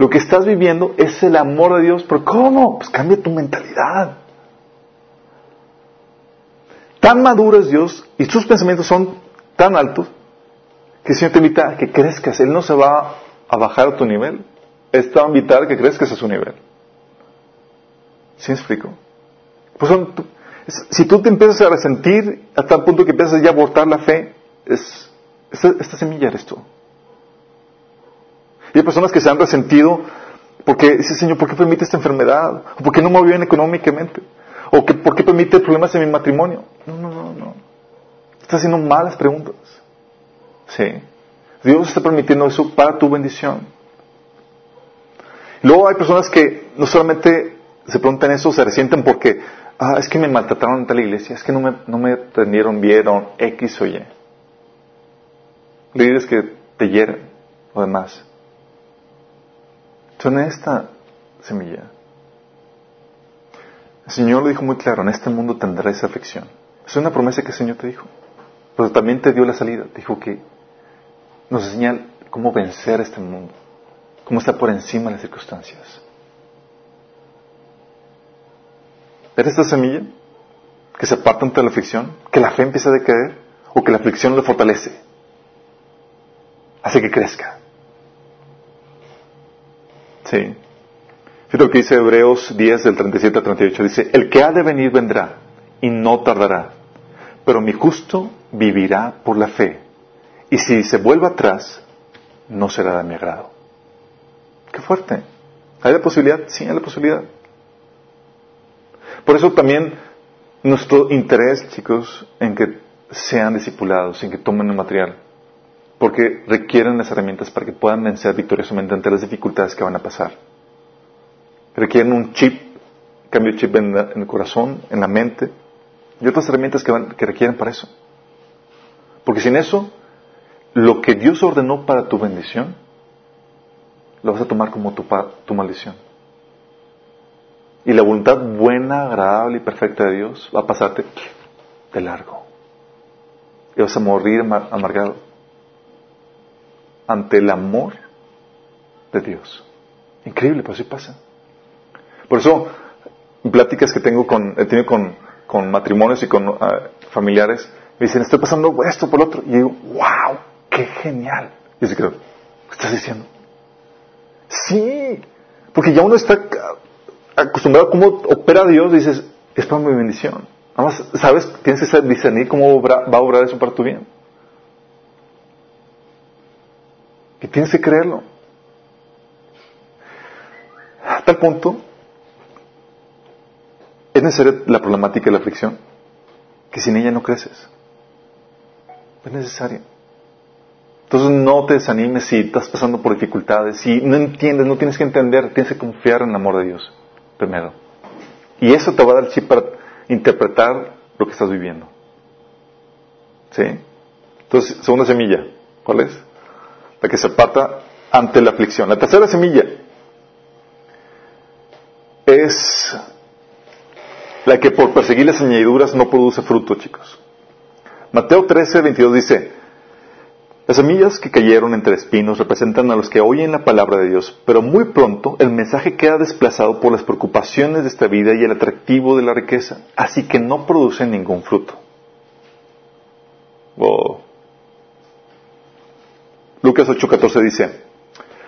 Lo que estás viviendo es el amor de Dios. ¿Pero cómo? Pues cambia tu mentalidad. Tan maduro es Dios y sus pensamientos son tan altos que el Señor te invita a que crezcas. Él no se va a bajar a tu nivel. Él te va a invitar a que crezcas a su nivel. ¿Sí me explico? Pues si tú te empiezas a resentir a tal punto que empiezas ya a abortar la fe, es, esta, semilla eres tú. Y hay personas que se han resentido porque dice Señor, ¿por qué permite esta enfermedad? ¿O por qué no me va bien económicamente? ¿O que, por qué permite problemas en mi matrimonio? No, no, no, no. Estás haciendo malas preguntas. Sí. Dios está permitiendo eso para tu bendición. Luego hay personas que no solamente se preguntan eso, se resienten porque, ah, es que me maltrataron en tal iglesia, es que no me, no me atendieron bien o X o Y. Líderes que te hieren o demás. Son esta semilla. El Señor lo dijo muy claro, en este mundo tendrás aflicción. Es una promesa que el Señor te dijo. Pero también te dio la salida. Dijo que nos enseña cómo vencer este mundo, cómo estar por encima de las circunstancias. ¿Eres esta semilla que se aparta ante la aflicción? ¿Que la fe empieza a decaer? ¿O que la aflicción le fortalece? Hace que crezca. Sí. Fíjate lo que dice Hebreos 10 del 37 al 38. Dice, el que ha de venir vendrá y no tardará, pero mi justo vivirá por la fe. Y si se vuelve atrás, no será de mi agrado. Qué fuerte. ¿Hay la posibilidad? Sí, hay la posibilidad. Por eso también nuestro interés, chicos, en que sean discipulados, en que tomen el material, porque requieren las herramientas para que puedan vencer victoriosamente ante las dificultades que van a pasar. Requieren un chip, cambio de chip en, el corazón, en la mente, y otras herramientas que, requieren para eso. Porque sin eso, lo que Dios ordenó para tu bendición, lo vas a tomar como tu, tu maldición. Y la voluntad buena, agradable y perfecta de Dios va a pasarte de largo. Y vas a morir amargado ante el amor de Dios. Increíble, pero así pasa. Por eso, en pláticas que tengo con, con, con matrimonios y con ah, familiares, me dicen, estoy pasando esto por otro. Y digo, wow, qué genial. Y yo creo, ¿qué estás diciendo? Sí, porque ya uno está acostumbrado a cómo opera Dios, dices, es para mi bendición. Además, sabes, tienes que discernir cómo va a obrar eso para tu bien. Y tienes que creerlo. A tal punto, es necesaria la problemática de la aflicción, que sin ella no creces. Es necesaria. Entonces no te desanimes si estás pasando por dificultades, si no entiendes, no tienes que entender, tienes que confiar en el amor de Dios primero. Y eso te va a dar el chip para interpretar lo que estás viviendo. ¿Sí? Entonces, segunda semilla, ¿cuál es? La que se aparta ante la aflicción. La tercera semilla es la que por perseguir las añadiduras no produce fruto, chicos. Mateo 13, 22 dice, Las semillas que cayeron entre espinos representan a los que oyen la palabra de Dios, pero muy pronto el mensaje queda desplazado por las preocupaciones de esta vida y el atractivo de la riqueza, así que no producen ningún fruto. Lucas 8:14 dice,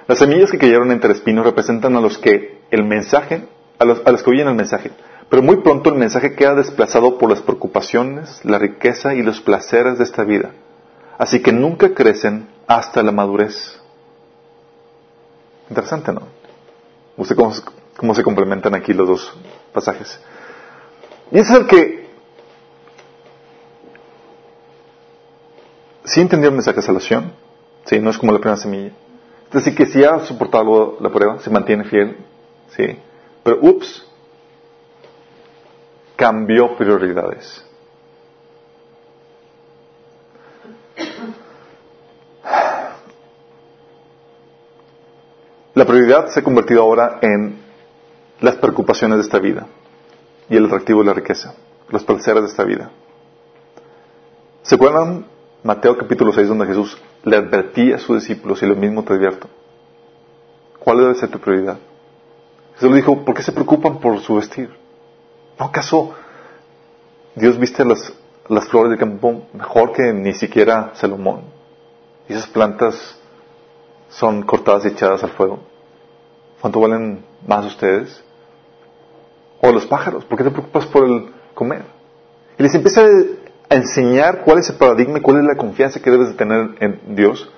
las semillas que cayeron entre espinos representan a los que el mensaje, a los, a los que oyen el mensaje, pero muy pronto el mensaje queda desplazado por las preocupaciones, la riqueza y los placeres de esta vida Así que nunca crecen hasta la madurez. Interesante, ¿no? Usted cómo, cómo se complementan aquí los dos pasajes. Y ese es el que sí entendió el mensaje de salvación, sí, no es como la primera semilla. Es decir, que si ha soportado la prueba, se mantiene fiel, sí, pero ups, cambió prioridades. La prioridad se ha convertido ahora en las preocupaciones de esta vida y el atractivo de la riqueza, los placeres de esta vida. ¿Se acuerdan Mateo capítulo 6 donde Jesús le advertía a sus discípulos y lo mismo te advierto? ¿Cuál debe ser tu prioridad? Jesús le dijo, ¿por qué se preocupan por su vestir? ¿No acaso Dios viste las, las flores del campo mejor que ni siquiera Salomón? Y esas plantas son cortadas y echadas al fuego. ¿Cuánto valen más ustedes? O los pájaros, ¿por qué te preocupas por el comer? Y les empieza a enseñar cuál es el paradigma y cuál es la confianza que debes de tener en Dios.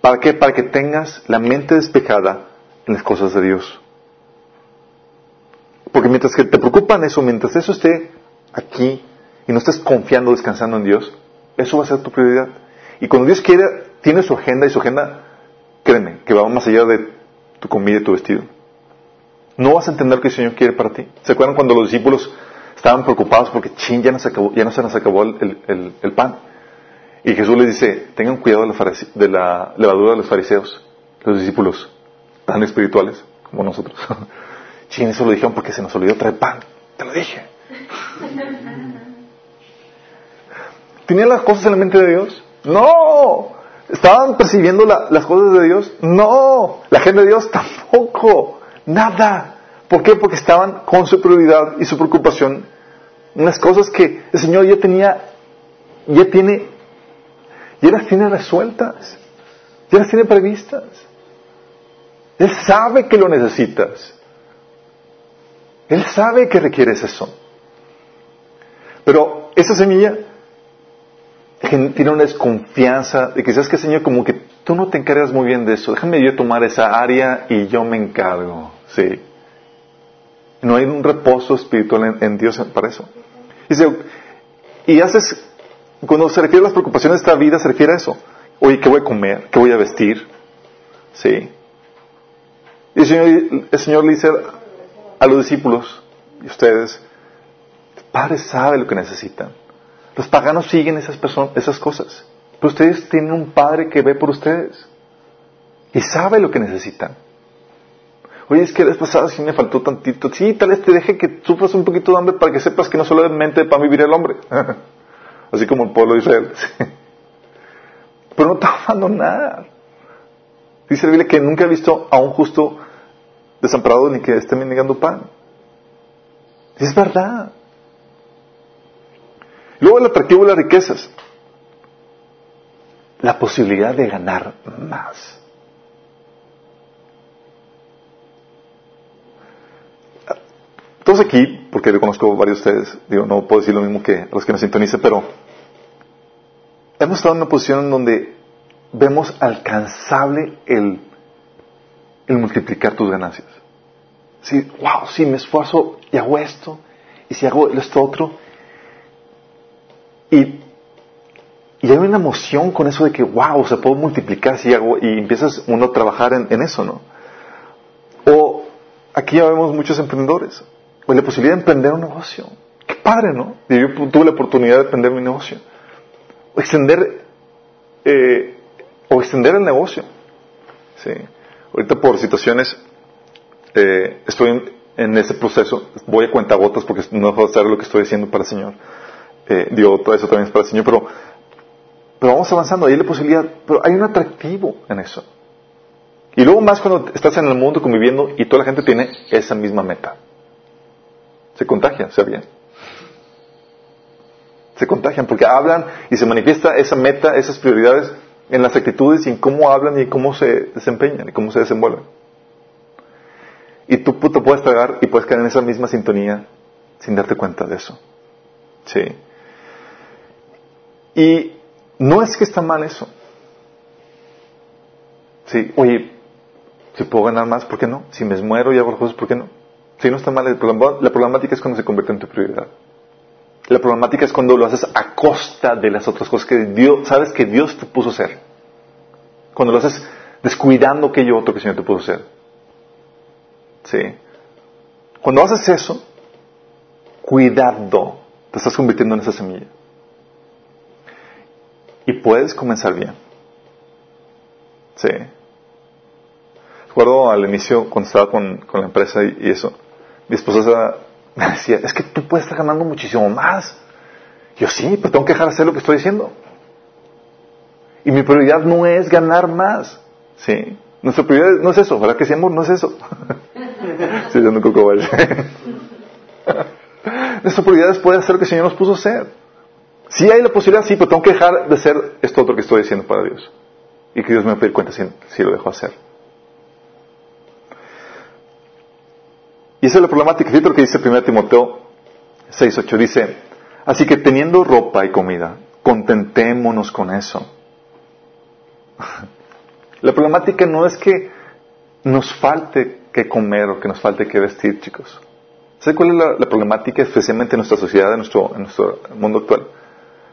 ¿Para qué? Para que tengas la mente despejada en las cosas de Dios. Porque mientras que te preocupan eso, mientras eso esté aquí y no estés confiando, descansando en Dios, eso va a ser tu prioridad. Y cuando Dios quiere, tiene su agenda y su agenda créeme, que va más allá de tu comida y tu vestido. No vas a entender que el Señor quiere para ti. ¿Se acuerdan cuando los discípulos estaban preocupados porque chin, ya, no se, acabó, ya no se nos acabó el, pan? Y Jesús les dice, tengan cuidado de la, levadura de los fariseos, los discípulos tan espirituales como nosotros. chin, eso lo dijeron porque se nos olvidó traer pan. Te lo dije. ¿Tenían las cosas en la mente de Dios? No. ¿Estaban percibiendo las cosas de Dios? No, la gente de Dios tampoco, nada. ¿Por qué? Porque estaban con su prioridad y su preocupación en las cosas que el Señor ya tenía, ya tiene, ya las tiene resueltas, ya las tiene previstas. Él sabe que lo necesitas. Él sabe que requieres eso. Pero esa semilla tiene una desconfianza de que sabes que Señor como que tú no te encargas muy bien de eso, déjame yo tomar esa área y yo me encargo, sí. No hay un reposo espiritual en, Dios para eso. Y, y haces, cuando se refiere a las preocupaciones de esta vida, se refiere a eso. Oye, ¿qué voy a comer? ¿Qué voy a vestir? Sí. Y el Señor, el Señor le dice a los discípulos y ustedes, el Padre sabe lo que necesitan. Los paganos siguen esas, personas, esas cosas. Pero ustedes tienen un padre que ve por ustedes y sabe lo que necesitan. Oye, es que la vez pasada sí me faltó tantito. Sí, tal vez te deje que sufras un poquito de hambre para que sepas que no solamente para vivir el hombre. Así como el pueblo de Israel. Pero no te va a abandonar. Dice la Biblia que nunca ha visto a un justo desamparado ni que esté mendigando pan. Es verdad. Luego el atractivo de las riquezas. La posibilidad de ganar más. Todos aquí, porque yo conozco varios de ustedes, digo, no puedo decir lo mismo que los que me sintonicen, pero hemos estado en una posición en donde vemos alcanzable el, multiplicar tus ganancias. Si, wow, si me esfuerzo y hago esto, y si hago esto otro, y, hay una emoción con eso de que, wow, se puede multiplicar si hago, y empiezas uno a trabajar en, eso, ¿no? O aquí ya vemos muchos emprendedores, o la posibilidad de emprender un negocio. Qué padre, ¿no? yo tuve la oportunidad de emprender mi negocio. O extender, eh, o extender el negocio. Sí. Ahorita por situaciones, eh, estoy en, en, ese proceso, voy a cuenta gotas porque no puedo hacer lo que estoy haciendo para el Señor eh, todo eso también es para el Señor, pero pero vamos avanzando, hay la posibilidad, pero hay un atractivo en eso. Y luego más cuando estás en el mundo conviviendo y toda la gente tiene esa misma meta. Se contagia, ¿sabían? Se contagian porque hablan y se manifiesta esa meta, esas prioridades en las actitudes y en cómo hablan y cómo se desempeñan y cómo se desenvuelven. Y tú te puedes tragar y puedes caer en esa misma sintonía sin darte cuenta de eso. Sí. Y no es que está mal eso. Sí, oye, si puedo ganar más, ¿por qué no? Si me muero y hago cosas, ¿por qué no? Si no está mal, la problemática es cuando se convierte en tu prioridad. La problemática es cuando lo haces a costa de las otras cosas que Dios, sabes que Dios te puso a hacer. Cuando lo haces descuidando aquello otro que el Señor te puso a hacer. ¿Sí? Cuando haces eso, cuidado, te estás convirtiendo en esa semilla. Y puedes comenzar bien. ¿Sí? Recuerdo al inicio, cuando estaba con, la empresa y, eso, mi esposa me decía, es que tú puedes estar ganando muchísimo más. Yo sí, pero tengo que dejar de hacer lo que estoy diciendo. Y mi prioridad no es ganar más. ¿Sí? Nuestra prioridad no es eso, ¿verdad que sí, amor? No es eso. sí, yo no coco Nuestra prioridad es poder hacer lo que el Señor nos puso a hacer. Si hay la posibilidad, sí, pero tengo que dejar de hacer esto otro que estoy diciendo para Dios. Y que Dios me va a cuenta si, si lo dejo hacer. Y esa es la problemática. Fíjate lo que dice 1 Timoteo 6.8. Dice, así que teniendo ropa y comida, contentémonos con eso. la problemática no es que nos falte que comer o que nos falte que vestir, chicos. ¿Sabe cuál es la, problemática, especialmente en nuestra sociedad, en nuestro, mundo actual?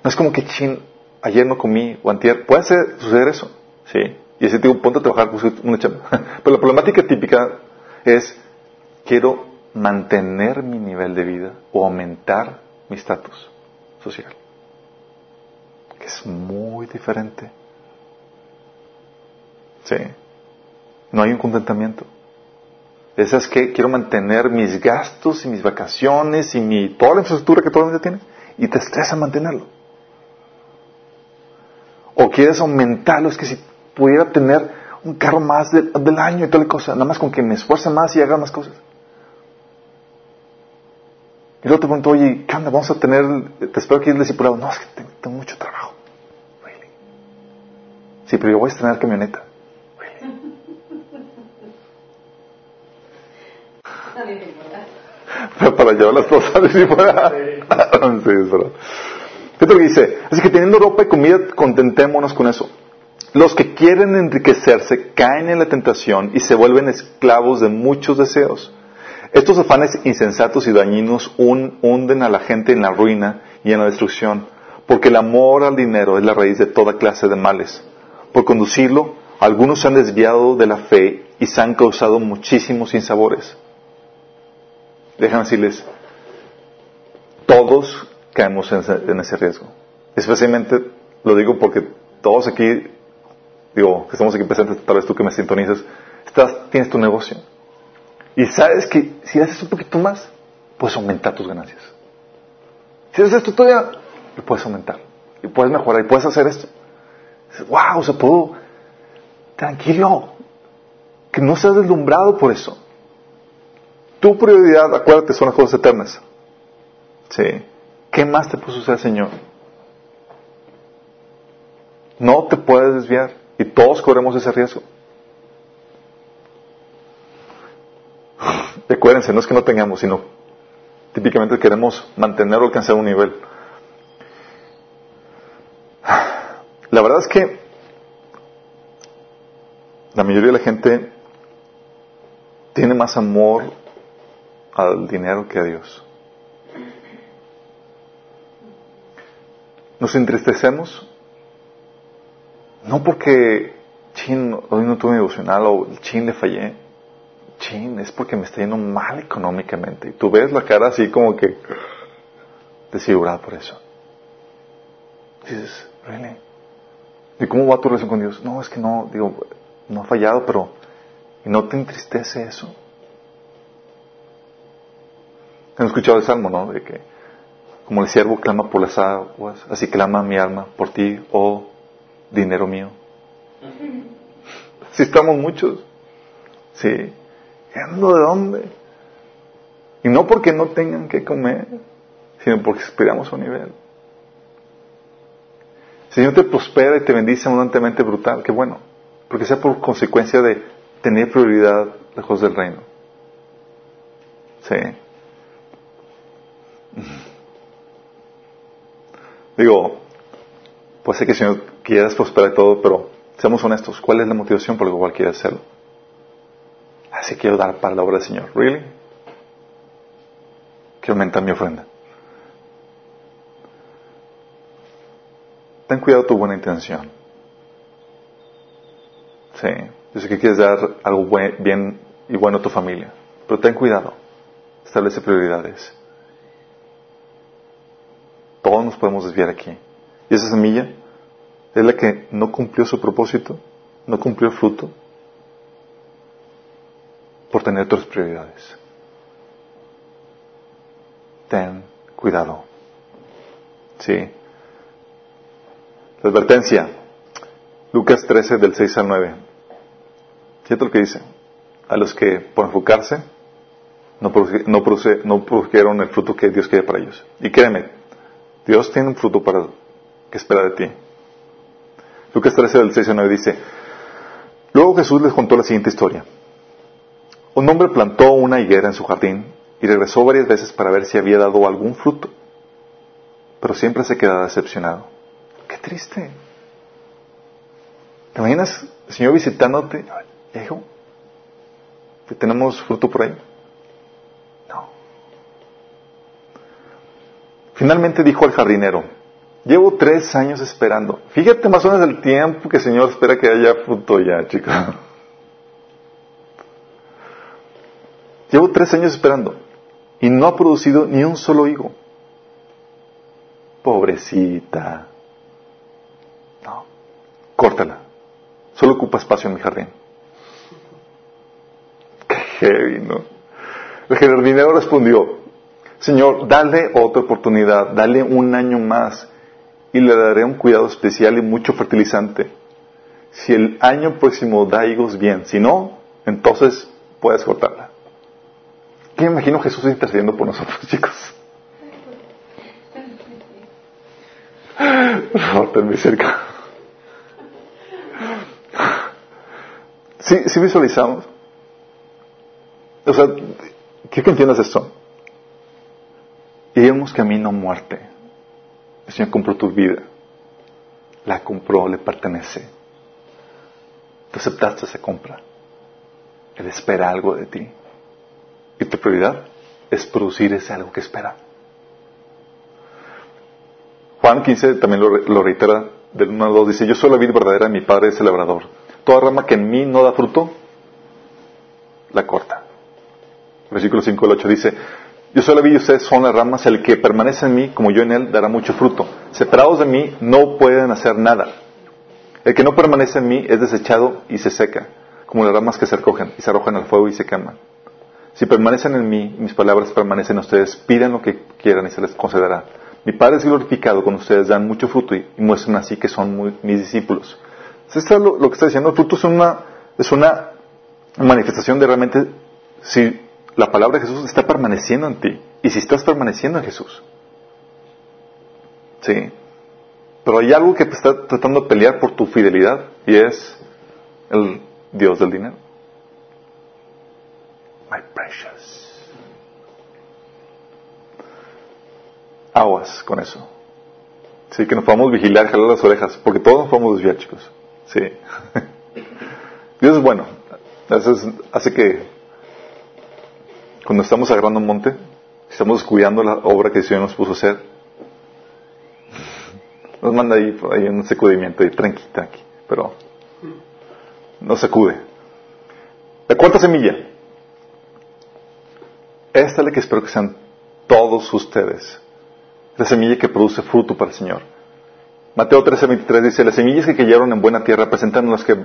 No es como que, chin, ayer no comí o antier. Puede suceder eso, ¿sí? Y ese tipo, ponte a trabajar, pues, una chamba. Pero la problemática típica es, quiero mantener mi nivel de vida o aumentar mi estatus social. Que es muy diferente. Sí. No hay un contentamiento. Esa es que quiero mantener mis gastos y mis vacaciones y mi, toda la infraestructura que todo el mundo tiene y te estresa mantenerlo. O quieres aumentarlo, es que si pudiera tener un carro más del, año y toda la cosa, nada más con que me esfuerce más y haga más cosas. Y luego te pregunto, oye, ¿qué onda? Vamos a tener, te espero que ir discipulado. No, es que tengo, mucho trabajo. Sí, pero yo voy a estrenar camioneta. Para llevar las cosas a discipular. sí, es lo dice. Así que teniendo ropa y comida, contentémonos con eso. Los que quieren enriquecerse caen en la tentación y se vuelven esclavos de muchos deseos estos afanes insensatos y dañinos hunden a la gente en la ruina y en la destrucción, porque el amor al dinero es la raíz de toda clase de males. Por conducirlo, algunos se han desviado de la fe y se han causado muchísimos sinsabores. Déjame decirles, todos caemos en ese, riesgo. Especialmente lo digo porque todos aquí, digo, que estamos aquí presentes, tal vez tú que me sintonizas, tienes tu negocio y sabes que si haces un poquito más, puedes aumentar tus ganancias. Si haces esto todavía, lo puedes aumentar. Y puedes mejorar y puedes hacer esto. wow, se puedo. Tranquilo. Que no seas deslumbrado por eso. Tu prioridad, acuérdate, son las cosas eternas. Sí. ¿Qué más te puede suceder, Señor? No te puedes desviar. Y todos corremos ese riesgo. Recuérdense, no es que no tengamos, sino típicamente queremos mantener o alcanzar un nivel. La verdad es que la mayoría de la gente tiene más amor al dinero que a Dios. Nos entristecemos no porque hoy no tuve devocional o chin le fallé, chin, es porque me está yendo mal económicamente. Y tú ves la cara así como que desfigurada por eso. dices, really? ¿Y cómo va tu relación con Dios? No, es que no, digo, no ha fallado, pero ¿y no te entristece eso? Hemos escuchado el salmo, ¿no? De que como el siervo clama por las aguas, así clama mi alma por ti, oh dinero mío. Si estamos muchos. Sí. ¿Ando de dónde? Y no porque no tengan que comer, sino porque esperamos un nivel. Señor te prospera y te bendice abundantemente brutal, qué bueno. Porque sea por consecuencia de tener prioridad lejos del reino. Sí. Digo, puede ser que el Señor quieras prosperar todo, pero seamos honestos, ¿cuál es la motivación por la cual quieres hacerlo? Así quiero dar para la obra del Señor. ¿Really? Quiero aumentar mi ofrenda. Ten cuidado tu buena intención. Sí, yo sé que quieres dar algo bien y bueno a tu familia, pero ten cuidado. Establece prioridades. Todos nos podemos desviar aquí. Y esa semilla es la que no cumplió su propósito, no cumplió fruto, por tener otras prioridades. Ten cuidado. Sí. La advertencia. Lucas 13 del 6 al 9. Fíjate lo que dice. A los que por enfocarse no, no, no produjeron el fruto que Dios quiere para ellos. Y créeme, Dios tiene un fruto para que espera de ti. Lucas 13 del 6 al 9 dice, Luego Jesús les contó la siguiente historia. Un hombre plantó una higuera en su jardín y regresó varias veces para ver si había dado algún fruto, pero siempre se quedaba decepcionado. Qué triste. ¿Te imaginas el Señor visitándote? Hijo, ¿tenemos fruto por ahí? No. Finalmente dijo al jardinero, llevo tres años esperando. Fíjate más o menos el tiempo que el Señor espera que haya fruto ya, chicos. Llevo tres años esperando y no ha producido ni un solo higo. Pobrecita. No, córtala. Solo ocupa espacio en mi jardín. Qué heavy, ¿no? El jardinero respondió, Señor, dale otra oportunidad, dale un año más y le daré un cuidado especial y mucho fertilizante. Si el año próximo da higos, bien. Si no, entonces puedes cortarla. ¿Qué me imagino Jesús intercediendo por nosotros, chicos? Por favor, cerca. ¿Sí, visualizamos? O sea, quiero que entiendas esto. Iremos camino a muerte. El Señor compró tu vida. La compró, le pertenece. Tú aceptaste esa compra. Él espera algo de ti. Y tu prioridad es producir ese algo que espera. Juan 15 también lo, reitera del 1 al 2. Dice, yo soy la vida verdadera, mi Padre es el labrador. Toda rama que en mí no da fruto, la corta. Versículo 5 al 8 dice, yo soy la vida y ustedes son las ramas, el que permanece en mí, como yo en él, dará mucho fruto. Separados de mí no pueden hacer nada. El que no permanece en mí es desechado y se seca, como las ramas que se recogen y se arrojan al fuego y se queman. Si permanecen en mí, mis palabras permanecen en ustedes, pidan lo que quieran y se les concederá. Mi Padre es glorificado cuando ustedes dan mucho fruto y, muestran así que son mis discípulos. Esto es lo, que está diciendo. El fruto es una, es una manifestación de realmente si la palabra de Jesús está permaneciendo en ti y si estás permaneciendo en Jesús. ¿Sí? Pero hay algo que te está tratando de pelear por tu fidelidad y es el Dios del dinero precious. Aguas con eso. Sí, que nos podamos vigilar, jalar las orejas, porque todos nos podemos desviar, chicos. Sí. Dios es bueno. Eso hace que cuando estamos agarrando un monte, estamos descuidando la obra que el Señor nos puso a hacer, nos manda ahí, ahí un sacudimiento, ahí tranquila aquí, pero nos sacude. La cuarta semilla, esta es la que espero que sean todos ustedes. La semilla que produce fruto para el Señor. Mateo 13:23 dice, las semillas que cayeron en buena tierra presentan las que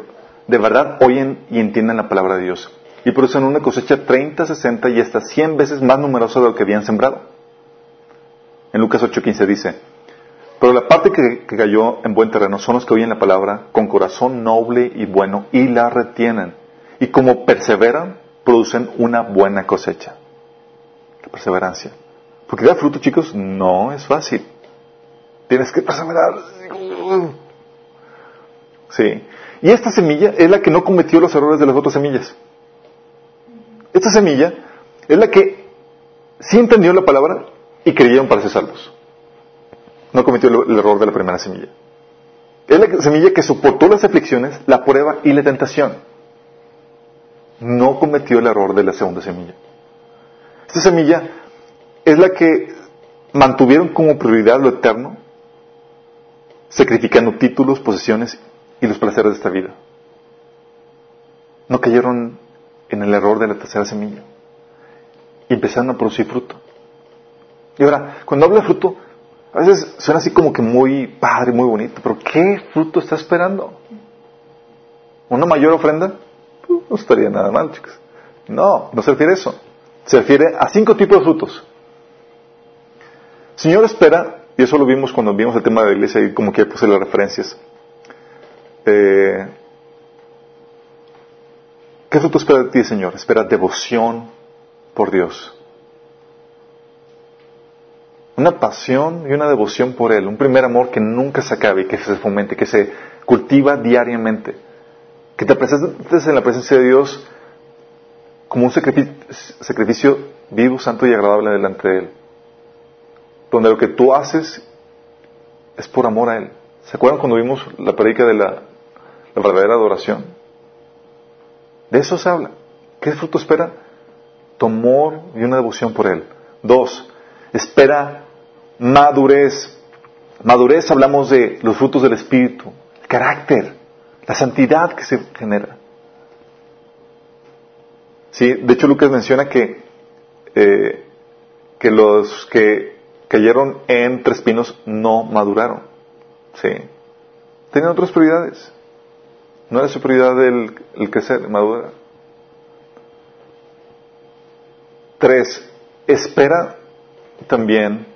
de verdad oyen y entienden la palabra de Dios. Y producen una cosecha 30, 60 y hasta 100 veces más numerosa de lo que habían sembrado. En Lucas 8:15 dice, Pero la parte que cayó en buen terreno son los que oyen la palabra con corazón noble y bueno y la retienen. Y como perseveran, producen una buena cosecha. Perseverancia. Porque dar fruto, chicos, no es fácil. Tienes que perseverar. Sí. Y esta semilla es la que no cometió los errores de las otras semillas. Esta semilla es la que sí entendió la palabra y creyeron para ser salvos. No cometió el error de la primera semilla. Es la semilla que soportó las aflicciones, la prueba y la tentación. No cometió el error de la segunda semilla. Esta semilla es la que mantuvieron como prioridad lo eterno, sacrificando títulos, posesiones y los placeres de esta vida. No cayeron en el error de la tercera semilla y empezaron a producir fruto. Y ahora, cuando hablo de fruto, a veces suena así como que muy padre, muy bonito, pero ¿qué fruto está esperando? ¿Una mayor ofrenda? Pues, no estaría nada mal, chicos. No, no se refiere a eso. Se refiere a cinco tipos de frutos. Señor espera, y eso lo vimos cuando vimos el tema de la iglesia y como que puse las referencias. Eh, ¿Qué fruto espera de ti, Señor? Espera devoción por Dios. Una pasión y una devoción por Él, un primer amor que nunca se acabe y que se fomente, que se cultiva diariamente. Que te presentes en la presencia de Dios como un sacrificio, vivo, santo y agradable delante de Él. Donde lo que tú haces es por amor a Él. ¿Se acuerdan cuando vimos la predica de la, la verdadera adoración? De eso se habla. ¿Qué fruto espera? Tu amor y una devoción por Él. Dos, espera madurez. Madurez hablamos de los frutos del Espíritu, el carácter, la santidad que se genera. Sí, de hecho Lucas menciona que, eh, que los que cayeron en tres pinos no maduraron. Sí. Tenían otras prioridades. No era su prioridad el, el crecer, madurar. Tres, espera también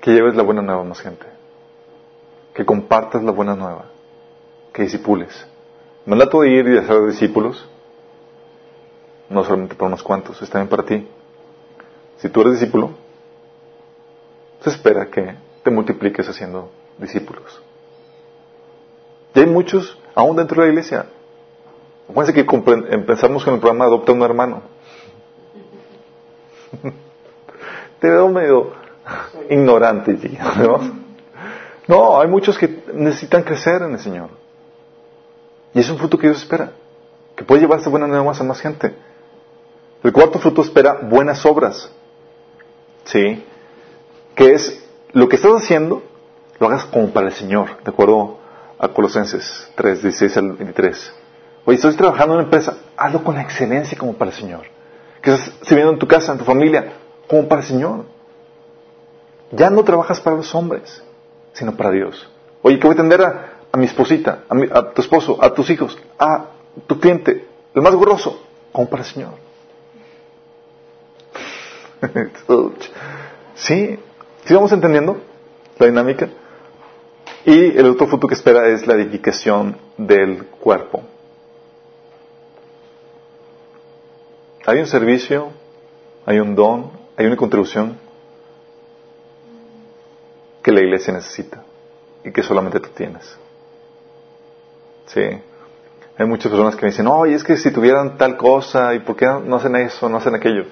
que lleves la buena nueva a más gente, que compartas la buena nueva, que disipules. Mandato de ir y hacer discípulos, no solamente para unos cuantos, es también para ti. Si tú eres discípulo, se espera que te multipliques haciendo discípulos. Y hay muchos, aún dentro de la iglesia. Acuérdense que empezamos con el programa Adopta un hermano. Te veo medio ignorante, ¿no? No, hay muchos que necesitan crecer en el Señor. Y es un fruto que Dios espera, que puede llevarse buenas nuevas a más gente. El cuarto fruto espera buenas obras. ¿Sí? Que es lo que estás haciendo, lo hagas como para el Señor, de acuerdo a Colosenses 3, 16 al 23. Oye, estoy trabajando en una empresa, hazlo con excelencia como para el Señor. Que estás sirviendo en tu casa, en tu familia, como para el Señor. Ya no trabajas para los hombres, sino para Dios. Oye, que voy a atender a, a mi esposita, a, a, tu esposo, a tus hijos, a tu cliente, el más grosso, como para el Señor. sí, ¿sí vamos entendiendo la dinámica? Y el otro fruto que espera es la edificación del cuerpo. Hay un servicio, hay un don, hay una contribución que la iglesia necesita y que solamente tú tienes. Sí. Hay muchas personas que me dicen, oye, es que si tuvieran tal cosa, ¿y por qué no hacen eso, no hacen aquello?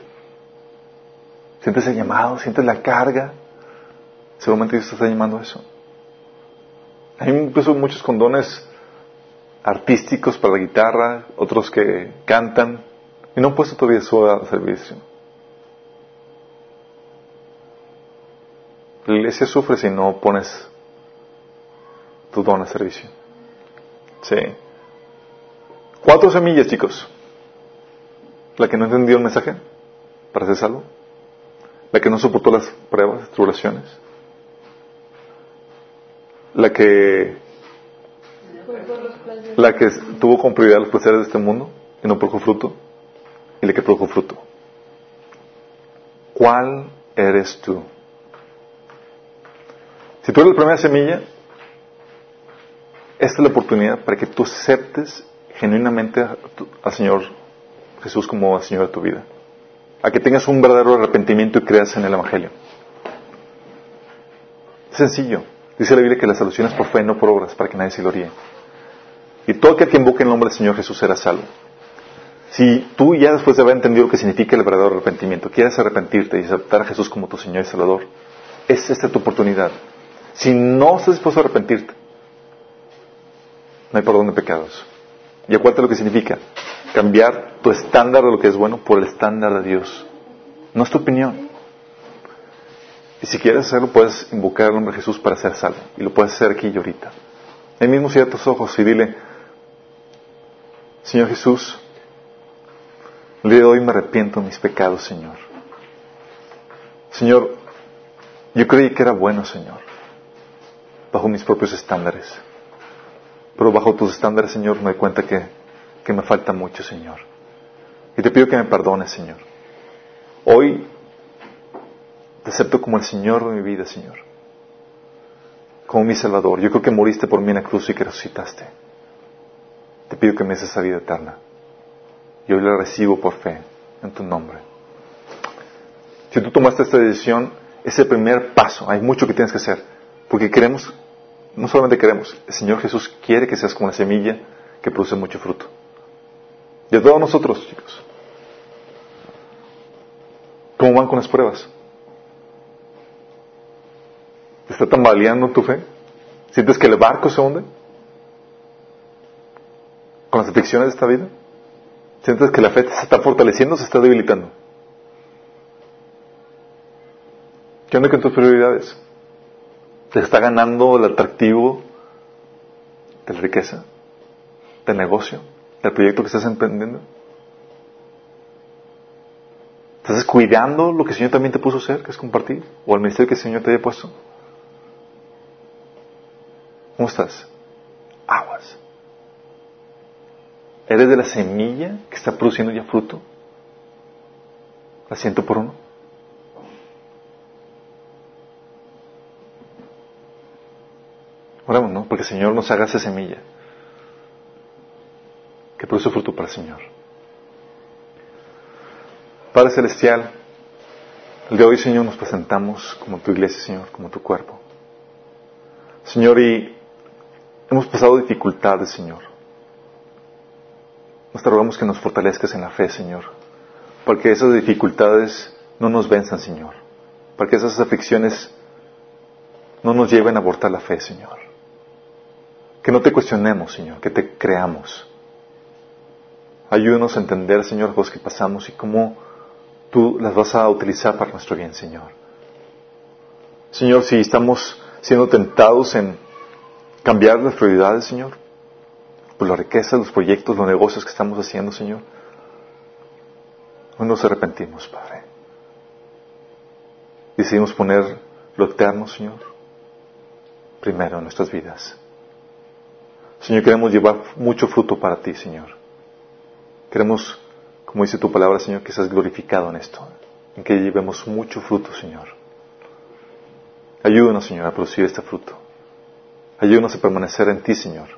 Sientes el llamado, sientes la carga. Seguramente Dios te está llamando a eso. Hay incluso muchos condones artísticos para la guitarra, otros que cantan, y no han puesto todavía su servicio. La iglesia sufre si no pones tu don a servicio. Sí. Cuatro semillas, chicos. La que no entendió el mensaje para ser salvo. La que no soportó las pruebas, tribulaciones. La que la que tuvo con prioridad los placeres de este mundo y no produjo fruto. Y la que produjo fruto. ¿Cuál eres tú? Si tú eres la primera semilla, esta es la oportunidad para que tú aceptes genuinamente al Señor Jesús como el Señor de tu vida. A que tengas un verdadero arrepentimiento y creas en el Evangelio. Sencillo. Dice la Biblia que la solución es por fe, no por obras, para que nadie se gloríe. Y todo aquel que invoque el nombre del Señor Jesús será salvo. Si tú ya después de haber entendido lo que significa el verdadero arrepentimiento, quieres arrepentirte y aceptar a Jesús como tu Señor y Salvador, es esta tu oportunidad. Si no estás dispuesto a arrepentirte, no hay perdón de pecados. Y acuérdate lo que significa. Cambiar tu estándar de lo que es bueno por el estándar de Dios. No es tu opinión. Y si quieres hacerlo, puedes invocar al nombre de Jesús para ser salvo. Y lo puedes hacer aquí y ahorita. Ahí mismo cierra tus ojos y dile, Señor Jesús, el día de hoy me arrepiento de mis pecados, Señor. Señor, yo creí que era bueno, Señor, bajo mis propios estándares. Pero bajo tus estándares, Señor, me doy cuenta que, que me falta mucho, Señor. Y te pido que me perdones, Señor. Hoy te acepto como el Señor de mi vida, Señor. Como mi Salvador. Yo creo que moriste por mí en la cruz y que resucitaste. Te pido que me des esa vida eterna. Y hoy la recibo por fe en tu nombre. Si tú tomaste esta decisión, es el primer paso. Hay mucho que tienes que hacer. Porque queremos, no solamente queremos, el Señor Jesús quiere que seas como una semilla que produce mucho fruto. Y a todos nosotros, chicos. ¿Cómo van con las pruebas? ¿Te está tambaleando tu fe? ¿Sientes que el barco se hunde? ¿Con las aflicciones de esta vida? ¿Sientes que la fe se está fortaleciendo o se está debilitando? ¿Qué onda con tus prioridades? ¿Te está ganando el atractivo de la riqueza? ¿Del negocio? ¿Del proyecto que estás emprendiendo? ¿Estás cuidando lo que el Señor también te puso a hacer, que es compartir? ¿O el ministerio que el Señor te haya puesto? ¿Cómo estás? Aguas. ¿Eres de la semilla que está produciendo ya fruto? ¿La siento por uno? Oramos, ¿no? Porque el Señor nos haga esa semilla que produce fruto para el Señor. Padre Celestial, el de hoy, Señor, nos presentamos como tu iglesia, Señor, como tu cuerpo. Señor, y hemos pasado dificultades, Señor. Nos te rogamos que nos fortalezcas en la fe, Señor, para que esas dificultades no nos venzan, Señor, para que esas aflicciones no nos lleven a abortar la fe, Señor. Que no te cuestionemos, Señor, que te creamos. Ayúdanos a entender, Señor, cosas que pasamos y cómo tú las vas a utilizar para nuestro bien, Señor. Señor, si estamos siendo tentados en cambiar las prioridades, Señor, por la riqueza, los proyectos, los negocios que estamos haciendo, Señor, hoy nos arrepentimos, Padre. Decidimos poner lo eterno, Señor, primero en nuestras vidas. Señor, queremos llevar mucho fruto para ti, Señor. Queremos, como dice tu palabra, Señor, que seas glorificado en esto, en que llevemos mucho fruto, Señor. Ayúdanos, Señor, a producir este fruto. Ayúdanos a permanecer en ti, Señor.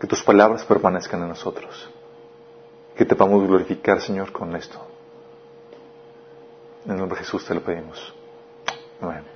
Que tus palabras permanezcan en nosotros. Que te podamos glorificar, Señor, con esto. En el nombre de Jesús te lo pedimos. Amén.